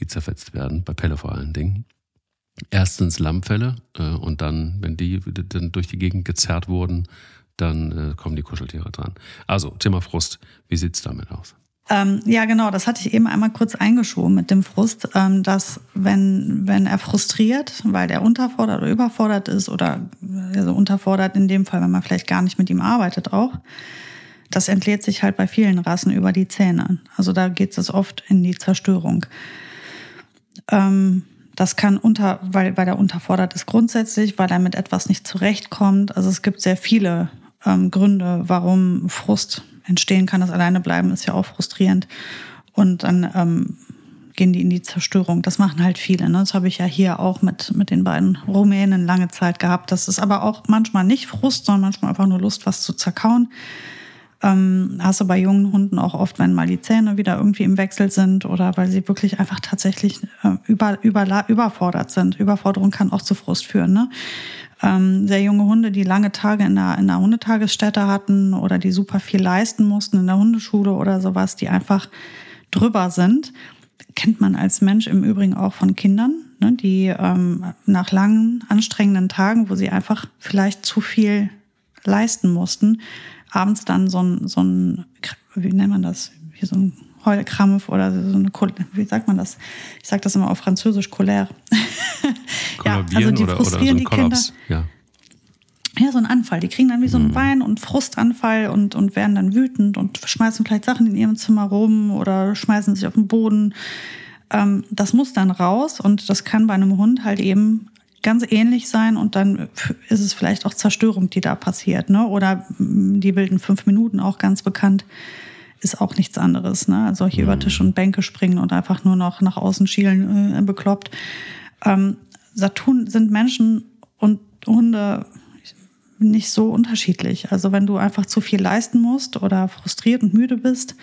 die zerfetzt werden, bei Pelle vor allen Dingen. Erstens Lammfälle äh, und dann, wenn die dann durch die Gegend gezerrt wurden, dann äh, kommen die Kuscheltiere dran. Also, Thema Frust, wie sieht's damit aus? Ähm, ja, genau, das hatte ich eben einmal kurz eingeschoben mit dem Frust, ähm, dass wenn, wenn er frustriert, weil der unterfordert oder überfordert ist oder also unterfordert in dem Fall, wenn man vielleicht gar nicht mit ihm arbeitet auch, das entlädt sich halt bei vielen Rassen über die Zähne. Also da geht es oft in die Zerstörung. Ähm, das kann unter, weil, weil er unterfordert ist grundsätzlich, weil er mit etwas nicht zurechtkommt. Also es gibt sehr viele ähm, Gründe, warum Frust entstehen kann. Das alleine bleiben ist ja auch frustrierend. Und dann ähm, gehen die in die Zerstörung. Das machen halt viele. Ne? Das habe ich ja hier auch mit, mit den beiden Rumänen lange Zeit gehabt. Das ist aber auch manchmal nicht Frust, sondern manchmal einfach nur Lust, was zu zerkauen. Ähm, hast du bei jungen Hunden auch oft, wenn mal die Zähne wieder irgendwie im Wechsel sind oder weil sie wirklich einfach tatsächlich äh, über, über, überfordert sind. Überforderung kann auch zu Frust führen. Ne? ähm, sehr junge Hunde, die lange Tage in der, in der Hundetagesstätte hatten oder die super viel leisten mussten in der Hundeschule oder sowas, die einfach drüber sind. Kennt man als Mensch im Übrigen auch von Kindern, ne, die ähm, nach langen, anstrengenden Tagen, wo sie einfach vielleicht zu viel leisten mussten, abends dann so ein, so ein wie nennt man das, wie so ein Heulkrampf oder so eine, wie sagt man das? Ich sage das immer auf Französisch, Colère. ja, also die oder, frustrieren oder so die Kinder. Ja. Ja, so ein Anfall. Die kriegen dann wie so einen mhm. Wein- und Frustanfall und, und werden dann wütend und schmeißen vielleicht Sachen in ihrem Zimmer rum oder schmeißen sich auf den Boden. Ähm, das muss dann raus und das kann bei einem Hund halt eben ganz ähnlich sein und dann ist es vielleicht auch Zerstörung, die da passiert. Ne? Oder die wilden fünf Minuten auch ganz bekannt ist auch nichts anderes. Ne? Also hier mhm. über Tisch und Bänke springen und einfach nur noch nach außen schielen, äh, bekloppt. Ähm, Saturn sind Menschen und Hunde nicht so unterschiedlich. Also wenn du einfach zu viel leisten musst oder frustriert und müde bist,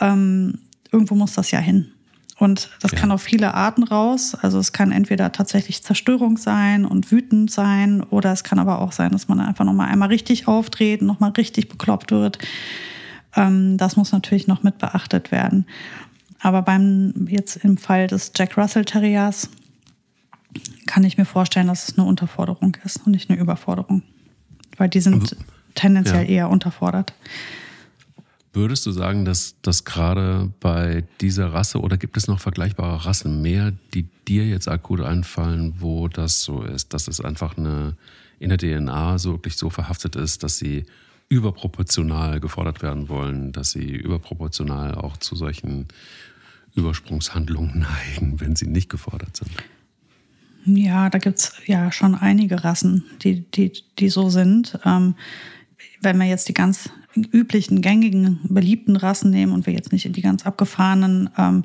ähm, irgendwo muss das ja hin. Und das ja. kann auf viele Arten raus. Also es kann entweder tatsächlich Zerstörung sein und wütend sein, oder es kann aber auch sein, dass man einfach nochmal einmal richtig aufdreht, nochmal richtig bekloppt wird. Ähm, das muss natürlich noch mit beachtet werden. Aber beim, jetzt im Fall des Jack Russell Terriers, kann ich mir vorstellen, dass es eine Unterforderung ist und nicht eine Überforderung. Weil die sind also, tendenziell ja. eher unterfordert. Würdest du sagen, dass das gerade bei dieser Rasse oder gibt es noch vergleichbare Rassen mehr, die dir jetzt akut einfallen, wo das so ist, dass es einfach eine in der DNA so wirklich so verhaftet ist, dass sie überproportional gefordert werden wollen, dass sie überproportional auch zu solchen Übersprungshandlungen neigen, wenn sie nicht gefordert sind? Ja, da gibt es ja schon einige Rassen, die, die, die so sind. Ähm, wenn wir jetzt die ganz üblichen, gängigen, beliebten Rassen nehmen und wir jetzt nicht in die ganz abgefahrenen, ähm,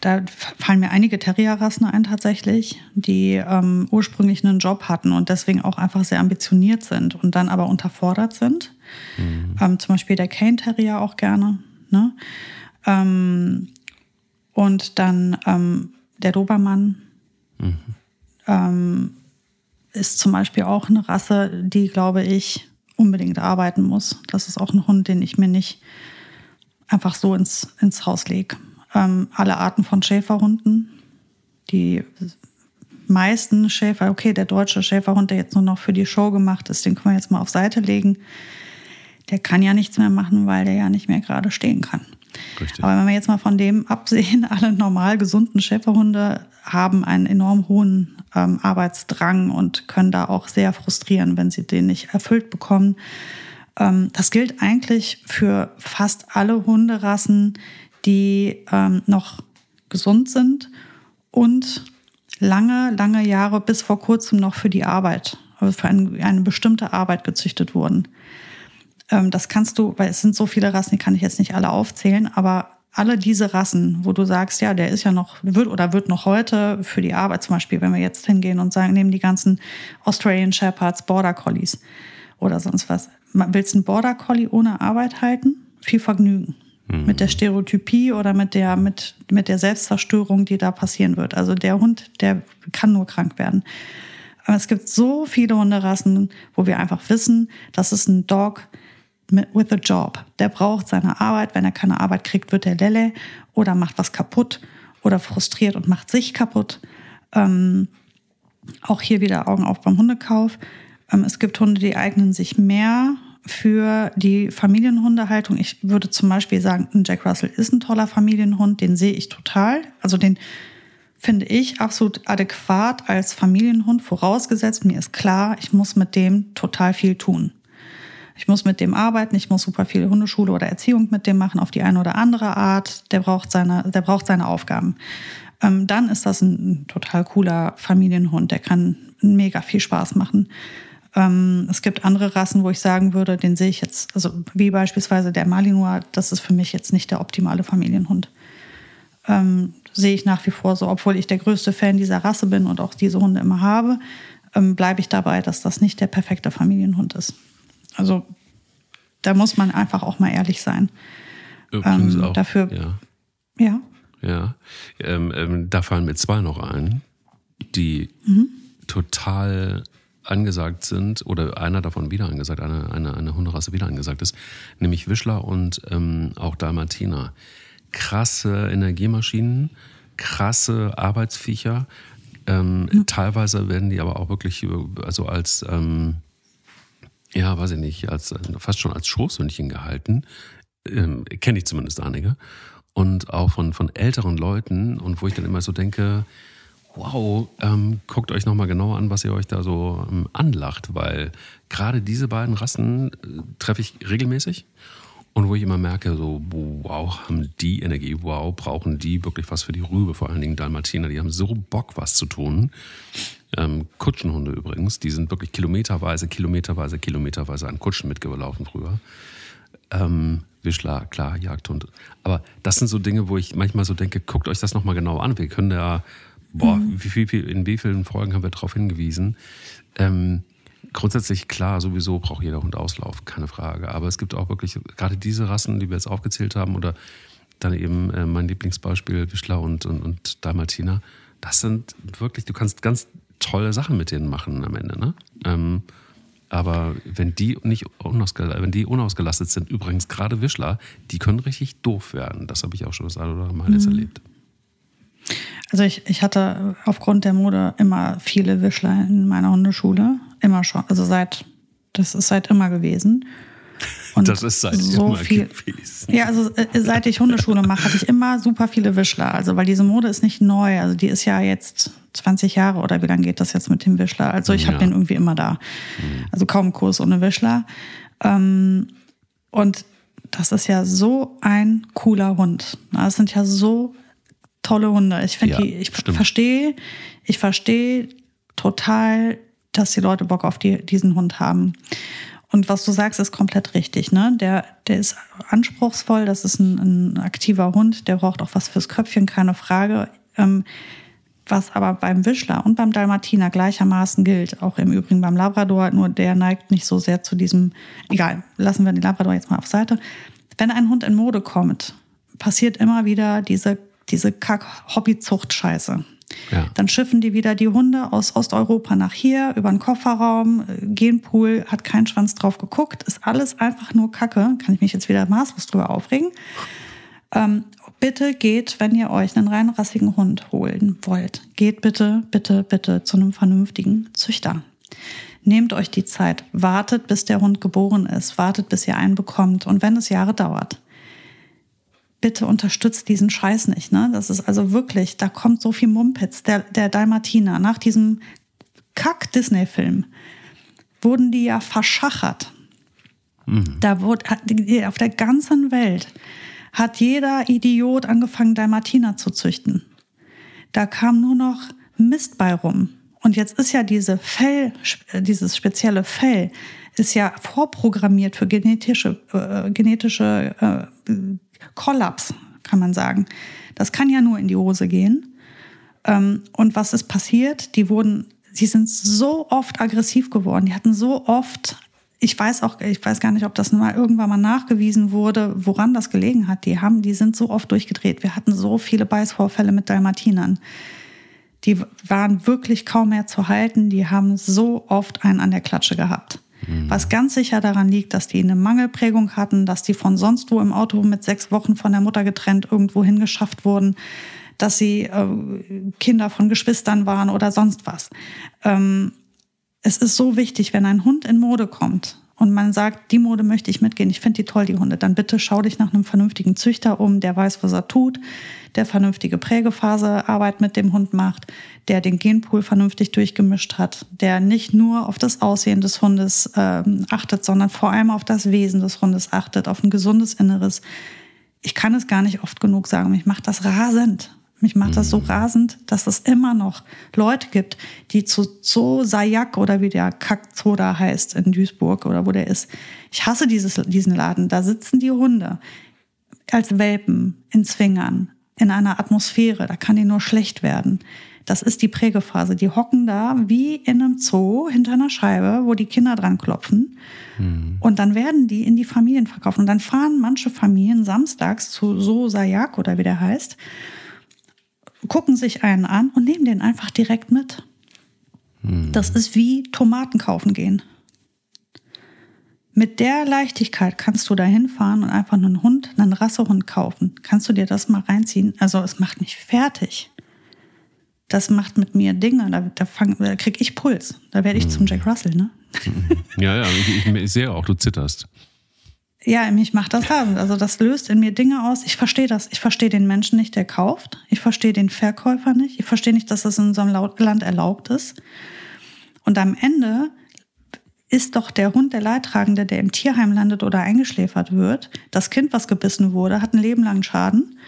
da fallen mir einige Terrierrassen ein tatsächlich, die ähm, ursprünglich einen Job hatten und deswegen auch einfach sehr ambitioniert sind und dann aber unterfordert sind. Mhm. Ähm, zum Beispiel der Cane Terrier auch gerne. Ne? Ähm, und dann ähm, der Dobermann mhm. Ähm, ist zum Beispiel auch eine Rasse, die, glaube ich, unbedingt arbeiten muss. Das ist auch ein Hund, den ich mir nicht einfach so ins, ins Haus lege ähm, alle Arten von Schäferhunden. Die meisten Schäfer, okay, der deutsche Schäferhund, der jetzt nur noch für die Show gemacht ist, den können wir jetzt mal auf Seite legen. Der kann ja nichts mehr machen, weil der ja nicht mehr gerade stehen kann. Richtig. Aber wenn wir jetzt mal von dem absehen, alle normal gesunden Schäferhunde haben einen enorm hohen ähm, Arbeitsdrang und können da auch sehr frustrieren, wenn sie den nicht erfüllt bekommen. Ähm, das gilt eigentlich für fast alle Hunderassen, die ähm, noch gesund sind und lange, lange Jahre bis vor kurzem noch für die Arbeit, also für eine, eine bestimmte Arbeit gezüchtet wurden. Ähm, das kannst du, weil es sind so viele Rassen, die kann ich jetzt nicht alle aufzählen, aber alle diese Rassen, wo du sagst, ja, der ist ja noch, wird oder wird noch heute für die Arbeit, zum Beispiel, wenn wir jetzt hingehen und sagen, nehmen die ganzen Australian Shepherds, Border Collies oder sonst was. Willst du einen Border Collie ohne Arbeit halten? Viel Vergnügen mit der Stereotypie oder mit der, mit, mit der Selbstzerstörung, die da passieren wird. Also der Hund, der kann nur krank werden. Aber es gibt so viele Hunderassen, wo wir einfach wissen, das ist ein Dog, with a job. Der braucht seine Arbeit. Wenn er keine Arbeit kriegt, wird er Lelle oder macht was kaputt oder frustriert und macht sich kaputt. Ähm, auch hier wieder Augen auf beim Hundekauf. Ähm, es gibt Hunde, die eignen sich mehr für die Familienhundehaltung. Ich würde zum Beispiel sagen, ein Jack Russell ist ein toller Familienhund, den sehe ich total. Also den finde ich absolut adäquat als Familienhund, vorausgesetzt mir ist klar, ich muss mit dem total viel tun. Ich muss mit dem arbeiten, ich muss super viel Hundeschule oder Erziehung mit dem machen auf die eine oder andere Art. Der braucht seine, der braucht seine Aufgaben. Ähm, dann ist das ein, total cooler Familienhund, der kann mega viel Spaß machen. Ähm, es gibt andere Rassen, wo ich sagen würde, den sehe ich jetzt, also wie beispielsweise der Malinois, das ist für mich jetzt nicht der optimale Familienhund. Ähm, sehe ich nach wie vor so, obwohl ich der größte Fan dieser Rasse bin und auch diese Hunde immer habe, ähm, bleibe ich dabei, dass das nicht der perfekte Familienhund ist. Also da muss man einfach auch mal ehrlich sein. Übrigens ähm, auch. Dafür, ja. Ja. Ja. Ähm, ähm, da fallen mir zwei noch ein, die mhm. total angesagt sind oder einer davon wieder angesagt, eine, eine, eine Hunderasse wieder angesagt ist, nämlich Wischler und ähm, auch Dalmatiner. Krasse Energiemaschinen, krasse Arbeitsviecher. Ähm, mhm. Teilweise werden die aber auch wirklich also als, ähm, ja, weiß ich nicht, als fast schon als Schoßhündchen gehalten. Ähm, Kenne ich zumindest einige. Und auch von, von älteren Leuten und wo ich dann immer so denke, wow, ähm, guckt euch nochmal genauer an, was ihr euch da so ähm, anlacht, weil gerade diese beiden Rassen äh, treffe ich regelmäßig und wo ich immer merke, so, wow, haben die Energie, wow, brauchen die wirklich was für die Rübe, vor allen Dingen Dalmatiner, die haben so Bock, was zu tun. Ähm, Kutschenhunde übrigens, die sind wirklich kilometerweise, kilometerweise, kilometerweise an Kutschen mitgelaufen früher. Ähm, Wischler, klar, Jagdhund. Aber das sind so Dinge, wo ich manchmal so denke, guckt euch das nochmal genau an. Wir können da boah, mhm. wie, wie, in wie vielen Folgen haben wir darauf hingewiesen? Ähm, grundsätzlich klar, sowieso braucht jeder Hund Auslauf, keine Frage. Aber es gibt auch wirklich gerade diese Rassen, die wir jetzt aufgezählt haben, oder dann eben äh, mein Lieblingsbeispiel Wischler und, und, und Dalmatiner. Das sind wirklich, du kannst ganz tolle Sachen mit denen machen am Ende. Ne? Ähm, aber wenn die nicht unausgelastet, wenn die unausgelastet sind, übrigens gerade Wischler, die können richtig doof werden. Das habe ich auch schon das eine oder Mal mhm. jetzt erlebt. Also ich, ich hatte aufgrund der Mode immer viele Wischler in meiner Hundeschule. Immer schon. Also seit, das ist seit immer gewesen. Und das ist seit so immer viel, gewesen. Ja, also äh, seit ich Hundeschule mache, hatte ich immer super viele Wischler. Also weil diese Mode ist nicht neu. Also die ist ja jetzt 20 Jahre oder wie lange geht das jetzt mit dem Wischler? Also ich ja. habe den irgendwie immer da. Also kaum Kurs ohne Wischler. Ähm, und das ist ja so ein cooler Hund. Das sind ja so tolle Hunde. Ich finde ja, die, ich verstehe, ich verstehe total, dass die Leute Bock auf die, diesen Hund haben. Und was du sagst, ist komplett richtig. Ne? Der, der ist anspruchsvoll, das ist ein, ein aktiver Hund, der braucht auch was fürs Köpfchen, keine Frage. Ähm, was aber beim Wischler und beim Dalmatiner gleichermaßen gilt, auch im Übrigen beim Labrador, nur der neigt nicht so sehr zu diesem, egal, lassen wir den Labrador jetzt mal auf Seite. Wenn ein Hund in Mode kommt, passiert immer wieder diese diese Kack-Hobbyzucht-Scheiße. Ja. Dann schiffen die wieder die Hunde aus Osteuropa nach hier über den Kofferraum. Genpool hat keinen Schwanz drauf geguckt. Ist alles einfach nur Kacke. Kann ich mich jetzt wieder maßlos drüber aufregen. Ähm, bitte geht, wenn ihr euch einen reinrassigen Hund holen wollt, geht bitte, bitte, bitte zu einem vernünftigen Züchter. Nehmt euch die Zeit, wartet, bis der Hund geboren ist, wartet, bis ihr einen bekommt. Und wenn es Jahre dauert, bitte unterstützt diesen Scheiß nicht. Ne? Das ist also wirklich, da kommt so viel Mumpitz. Der, der Dalmatiner, nach diesem Kack-Disney-Film wurden die ja verschachert. Mhm. Da wurde auf der ganzen Welt hat jeder Idiot angefangen, Dalmatiner zu züchten. Da kam nur noch Mist bei rum. Und jetzt ist ja diese Fell, dieses spezielle Fell, ist ja vorprogrammiert für genetische, äh, genetische äh, Kollaps, kann man sagen. Das kann ja nur in die Hose gehen. Ähm, und was ist passiert? Die wurden, sie sind so oft aggressiv geworden. Die hatten so oft, ich weiß auch, ich weiß gar nicht, ob das mal irgendwann mal nachgewiesen wurde, woran das gelegen hat. Die haben, die sind so oft durchgedreht. Wir hatten so viele Beißvorfälle mit Dalmatinern. Die waren wirklich kaum mehr zu halten. Die haben so oft einen an der Klatsche gehabt. Was ganz sicher daran liegt, dass die eine Mangelprägung hatten, dass die von sonst wo im Auto mit sechs Wochen von der Mutter getrennt irgendwo hingeschafft wurden, dass sie äh, Kinder von Geschwistern waren oder sonst was. Ähm, es ist so wichtig, wenn ein Hund in Mode kommt und man sagt, die Mode möchte ich mitgehen, ich finde die toll, die Hunde, dann bitte schau dich nach einem vernünftigen Züchter um, der weiß, was er tut, der vernünftige Prägephasearbeit mit dem Hund macht, der den Genpool vernünftig durchgemischt hat, der nicht nur auf das Aussehen des Hundes ähm, achtet, sondern vor allem auf das Wesen des Hundes achtet, auf ein gesundes Inneres. Ich kann es gar nicht oft genug sagen, mich macht das rasend. Mich macht das so mhm. rasend, dass es immer noch Leute gibt, die zu Zoo Sayak oder wie der Kackzoo da heißt in Duisburg oder wo der ist. Ich hasse dieses, diesen Laden. Da sitzen die Hunde als Welpen in Zwingern, in einer Atmosphäre. Da kann die nur schlecht werden. Das ist die Prägephase. Die hocken da wie in einem Zoo hinter einer Scheibe, wo die Kinder dran klopfen. Mhm. Und dann werden die in die Familien verkauft. Und dann fahren manche Familien samstags zu So Sayak oder wie der heißt gucken sich einen an und nehmen den einfach direkt mit. Hm. Das ist wie Tomaten kaufen gehen. Mit der Leichtigkeit kannst du da hinfahren und einfach einen Hund, einen Rassehund kaufen. Kannst du dir das mal reinziehen? Also es macht mich fertig. Das macht mit mir Dinge, da, da, da krieg ich Puls. Da werde ich hm. zum Jack Russell, ne? Ja, ja, ich, ich sehe auch, du zitterst ja, mich macht das rasend. Also das löst in mir Dinge aus. Ich verstehe das. Ich verstehe den Menschen nicht, der kauft. Ich verstehe den Verkäufer nicht. Ich verstehe nicht, dass das in unserem Land erlaubt ist. Und am Ende ist doch der Hund der Leidtragende, der im Tierheim landet oder eingeschläfert wird. Das Kind, was gebissen wurde, hat ein Leben Schaden.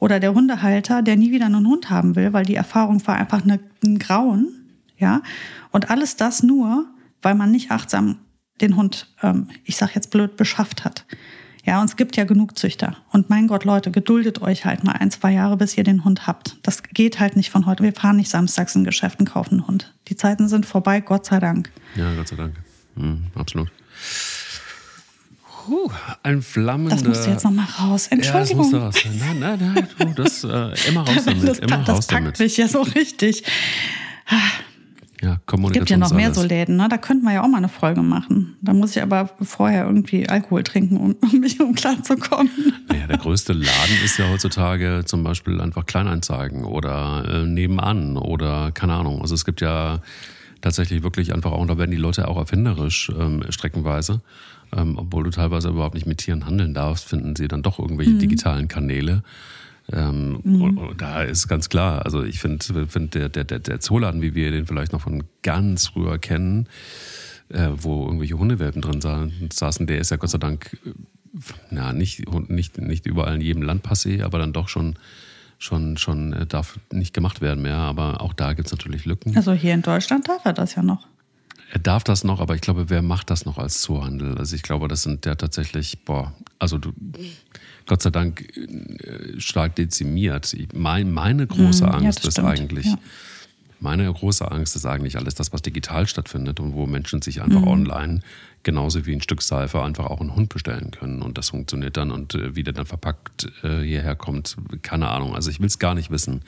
Oder der Hundehalter, der nie wieder einen Hund haben will, weil die Erfahrung war einfach eine, ein Grauen. Ja. Und alles das nur, weil man nicht achtsam den Hund, ähm, ich sag jetzt blöd, beschafft hat. Ja, und es gibt ja genug Züchter. Und mein Gott, Leute, geduldet euch halt mal ein, zwei Jahre, bis ihr den Hund habt. Das geht halt nicht von heute. Wir fahren nicht samstags in Geschäften, kaufen einen Hund. Die Zeiten sind vorbei, Gott sei Dank. Ja, Gott sei Dank. Mhm, absolut. Puh, ein flammender. Das musst du jetzt nochmal raus. Entschuldigung. Ja, das musst du raus. Nein, nein, nein, du, das äh, immer raus damit. das, immer das raus packt damit. mich ja so richtig. Ja, Kommunikation. Es gibt ja noch mehr so Läden, ne? Da könnten wir ja auch mal eine Folge machen. Da muss ich aber vorher irgendwie Alkohol trinken, um, um mich um klarzukommen. Naja, der größte Laden ist ja heutzutage zum Beispiel einfach Kleinanzeigen oder äh, nebenan oder keine Ahnung. Also es gibt ja tatsächlich wirklich einfach auch, da werden die Leute auch erfinderisch ähm, streckenweise. Ähm, obwohl du teilweise überhaupt nicht mit Tieren handeln darfst, finden sie dann doch irgendwelche mhm. digitalen Kanäle. Ähm, mhm. und, und, da ist ganz klar, also ich finde, find der, der, der, Zooladen, wie wir den vielleicht noch von ganz früher kennen, äh, wo irgendwelche Hundewelpen drin saßen, der ist ja Gott sei Dank äh, na, nicht, nicht, nicht überall in jedem Land passé, aber dann doch schon schon, schon äh, darf nicht gemacht werden mehr. Aber auch da gibt es natürlich Lücken. Also hier in Deutschland darf er das ja noch. Er darf das noch, aber ich glaube, wer macht das noch als Zoohandel? Also ich glaube, das sind ja tatsächlich, boah, also du, Gott sei Dank äh, stark dezimiert. Mein, meine große mm, Angst ja, ist eigentlich, ja. meine große Angst ist eigentlich alles das, was digital stattfindet und wo Menschen sich einfach mm. online genauso wie ein Stück Seife einfach auch einen Hund bestellen können und das funktioniert dann und äh, wie der dann verpackt äh, hierher kommt, keine Ahnung. Also ich will es gar nicht wissen.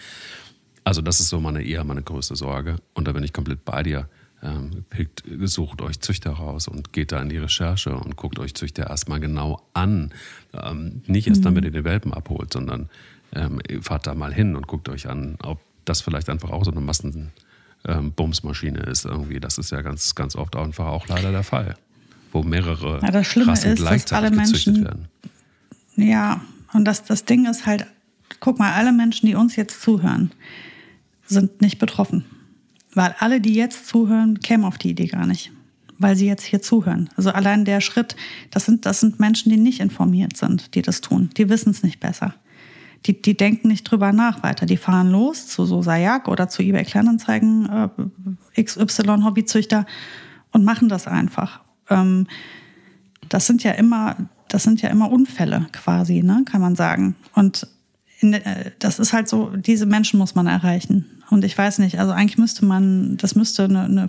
Also das ist so meine eher meine größte Sorge und da bin ich komplett bei dir ähm, pickt, sucht euch Züchter raus und geht da in die Recherche und guckt euch Züchter erstmal genau an. Ähm, nicht erst dann, wenn ihr den Welpen abholt, sondern ähm, fahrt da mal hin und guckt euch an, ob das vielleicht einfach auch so eine Massenbumsmaschine ist. Irgendwie, das ist ja ganz, ganz oft einfach auch leider der Fall, wo mehrere ja, das Schlimme Rassen ist, gleichzeitig Menschen, werden. Ja, und das, das Ding ist halt, guck mal, alle Menschen, die uns jetzt zuhören, sind nicht betroffen. Weil alle, die jetzt zuhören, kämen auf die Idee gar nicht. Weil sie jetzt hier zuhören. Also allein der Schritt, das sind, das sind Menschen, die nicht informiert sind, die das tun. Die wissen es nicht besser. Die, die denken nicht drüber nach weiter. Die fahren los zu so Sajak oder zu eBay Kleinanzeigen, äh, XY Hobbyzüchter und machen das einfach. Ähm, das sind ja immer, das sind ja immer Unfälle quasi, ne, kann man sagen. Und in, äh, das ist halt so, diese Menschen muss man erreichen. Und ich weiß nicht, also eigentlich müsste man, das müsste eine, eine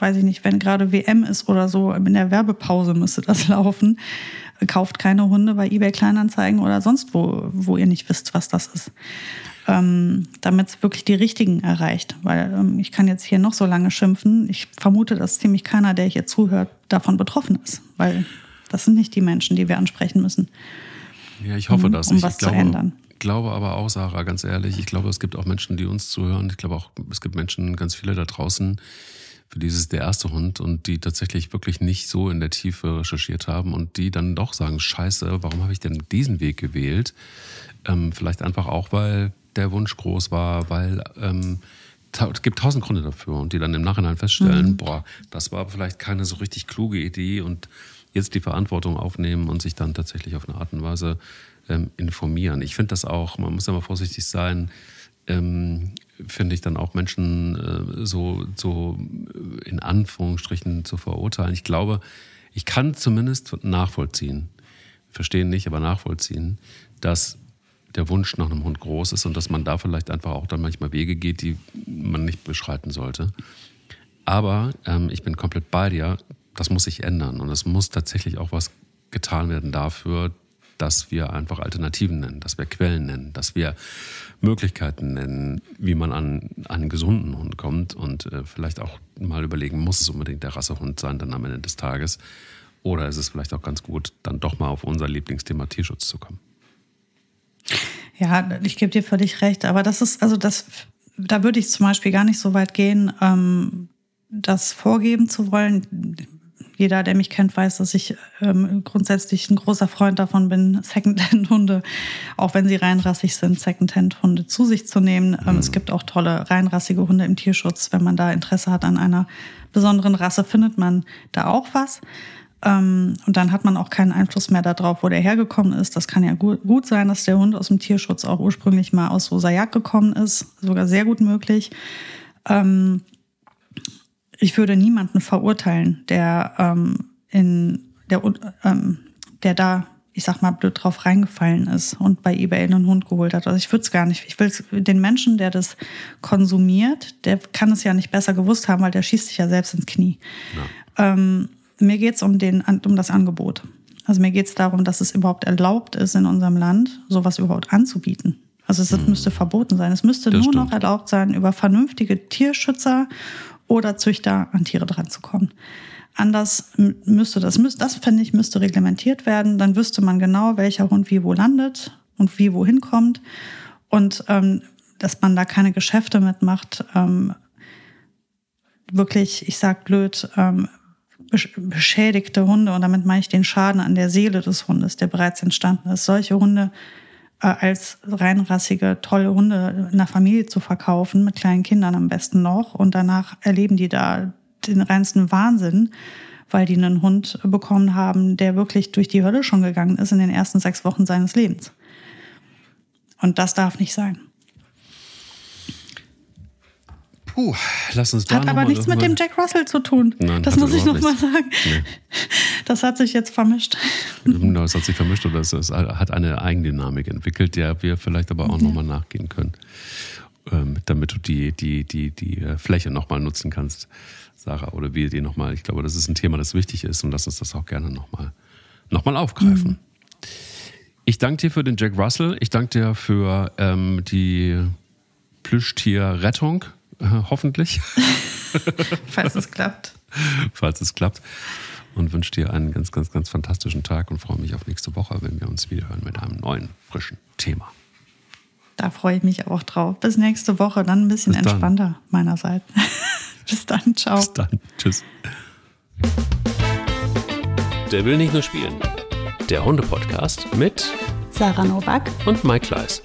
weiß ich nicht, wenn gerade WM ist oder so, in der Werbepause müsste das laufen. Kauft keine Hunde bei eBay Kleinanzeigen oder sonst wo, wo ihr nicht wisst, was das ist. Ähm, damit es wirklich die richtigen erreicht. Weil ähm, ich kann jetzt hier noch so lange schimpfen. Ich vermute, dass ziemlich keiner, der hier zuhört, davon betroffen ist. Weil das sind nicht die Menschen, die wir ansprechen müssen. Ja, ich hoffe das. Um ich was glaube, zu ändern. Glaube aber auch, Sarah, ganz ehrlich, ich glaube, es gibt auch Menschen, die uns zuhören. Ich glaube auch, es gibt Menschen, ganz viele da draußen, für dieses der erste Hund und die tatsächlich wirklich nicht so in der Tiefe recherchiert haben und die dann doch sagen, scheiße, warum habe ich denn diesen Weg gewählt? Ähm, vielleicht einfach auch, weil der Wunsch groß war, weil ähm, es gibt tausend Gründe dafür und die dann im Nachhinein feststellen, mhm. boah, das war vielleicht keine so richtig kluge Idee und jetzt die Verantwortung aufnehmen und sich dann tatsächlich auf eine Art und Weise ähm, informieren. Ich finde das auch, man muss ja mal vorsichtig sein, ähm, finde ich dann auch Menschen äh, so, so in Anführungsstrichen zu verurteilen. Ich glaube, ich kann zumindest nachvollziehen, verstehen nicht, aber nachvollziehen, dass der Wunsch nach einem Hund groß ist und dass man da vielleicht einfach auch dann manchmal Wege geht, die man nicht beschreiten sollte. Aber ähm, ich bin komplett bei dir das muss sich ändern und es muss tatsächlich auch was getan werden dafür, dass wir einfach Alternativen nennen, dass wir Quellen nennen, dass wir Möglichkeiten nennen, wie man an, einen gesunden Hund kommt und äh, vielleicht auch mal überlegen, muss es unbedingt der Rassehund sein dann am Ende des Tages oder ist es vielleicht auch ganz gut, dann doch mal auf unser Lieblingsthema Tierschutz zu kommen. Ja, ich gebe dir völlig recht, aber das ist, also das, da würde ich zum Beispiel gar nicht so weit gehen, ähm, das vorgeben zu wollen jeder, der mich kennt, weiß, dass ich ähm, grundsätzlich ein großer Freund davon bin, Secondhand-Hunde, auch wenn sie reinrassig sind, Secondhand-Hunde zu sich zu nehmen. Ähm, mhm. Es gibt auch tolle reinrassige Hunde im Tierschutz. Wenn man da Interesse hat an einer besonderen Rasse, findet man da auch was. Ähm, und dann hat man auch keinen Einfluss mehr darauf, wo der hergekommen ist. Das kann ja gut, gut sein, dass der Hund aus dem Tierschutz auch ursprünglich mal aus Rosajak gekommen ist. Sogar sehr gut möglich. Ähm, ich würde niemanden verurteilen, der ähm, in der, ähm, der da, ich sag mal, blöd drauf reingefallen ist und bei eBay einen Hund geholt hat. Also ich würde es gar nicht. Ich will den Menschen, der das konsumiert, der kann es ja nicht besser gewusst haben, weil der schießt sich ja selbst ins Knie. Ja. Ähm, mir geht's um, den, um das Angebot. Also mir geht's darum, dass es überhaupt erlaubt ist, in unserem Land sowas überhaupt anzubieten. Also es hm. müsste verboten sein. Es müsste das nur stimmt. noch erlaubt sein, über vernünftige Tierschützer oder Züchter an Tiere dran zu kommen. Anders müsste das, das finde ich, müsste reglementiert werden. Dann wüsste man genau, welcher Hund wie wo landet und wie wohin kommt. Und ähm, dass man da keine Geschäfte mitmacht. Ähm, wirklich, ich sag blöd, ähm, beschädigte Hunde, und damit meine ich den Schaden an der Seele des Hundes, der bereits entstanden ist. Solche Hunde als reinrassige, tolle Hunde in der Familie zu verkaufen, mit kleinen Kindern am besten noch. Und danach erleben die da den reinsten Wahnsinn, weil die einen Hund bekommen haben, der wirklich durch die Hölle schon gegangen ist in den ersten sechs Wochen seines Lebens. Und das darf nicht sein. Puh, lass uns da Hat aber nichts mit dem Jack Russell zu tun. Nein, das muss ich noch mal sagen. Nee. Das hat sich jetzt vermischt. Genau, es hat sich vermischt oder es, es hat eine Eigendynamik entwickelt, der wir vielleicht aber auch mhm. nochmal nachgehen können, ähm, damit du die, die, die, die äh, Fläche nochmal nutzen kannst, Sarah, oder wir die nochmal. Ich glaube, das ist ein Thema, das wichtig ist und lass uns das auch gerne nochmal noch mal aufgreifen. Mhm. Ich danke dir für den Jack Russell. Ich danke dir für ähm, die Plüschtierrettung äh, hoffentlich. Falls es klappt. Falls es klappt. Und wünsche dir einen ganz, ganz, ganz fantastischen Tag und freue mich auf nächste Woche, wenn wir uns wieder hören mit einem neuen, frischen Thema. Da freue ich mich auch drauf. Bis nächste Woche, dann ein bisschen entspannter meinerseits. Bis dann, ciao. Bis dann, tschüss. Der will nicht nur spielen. Der Hunde-Podcast mit Sarah Novak und Mike Kleiss.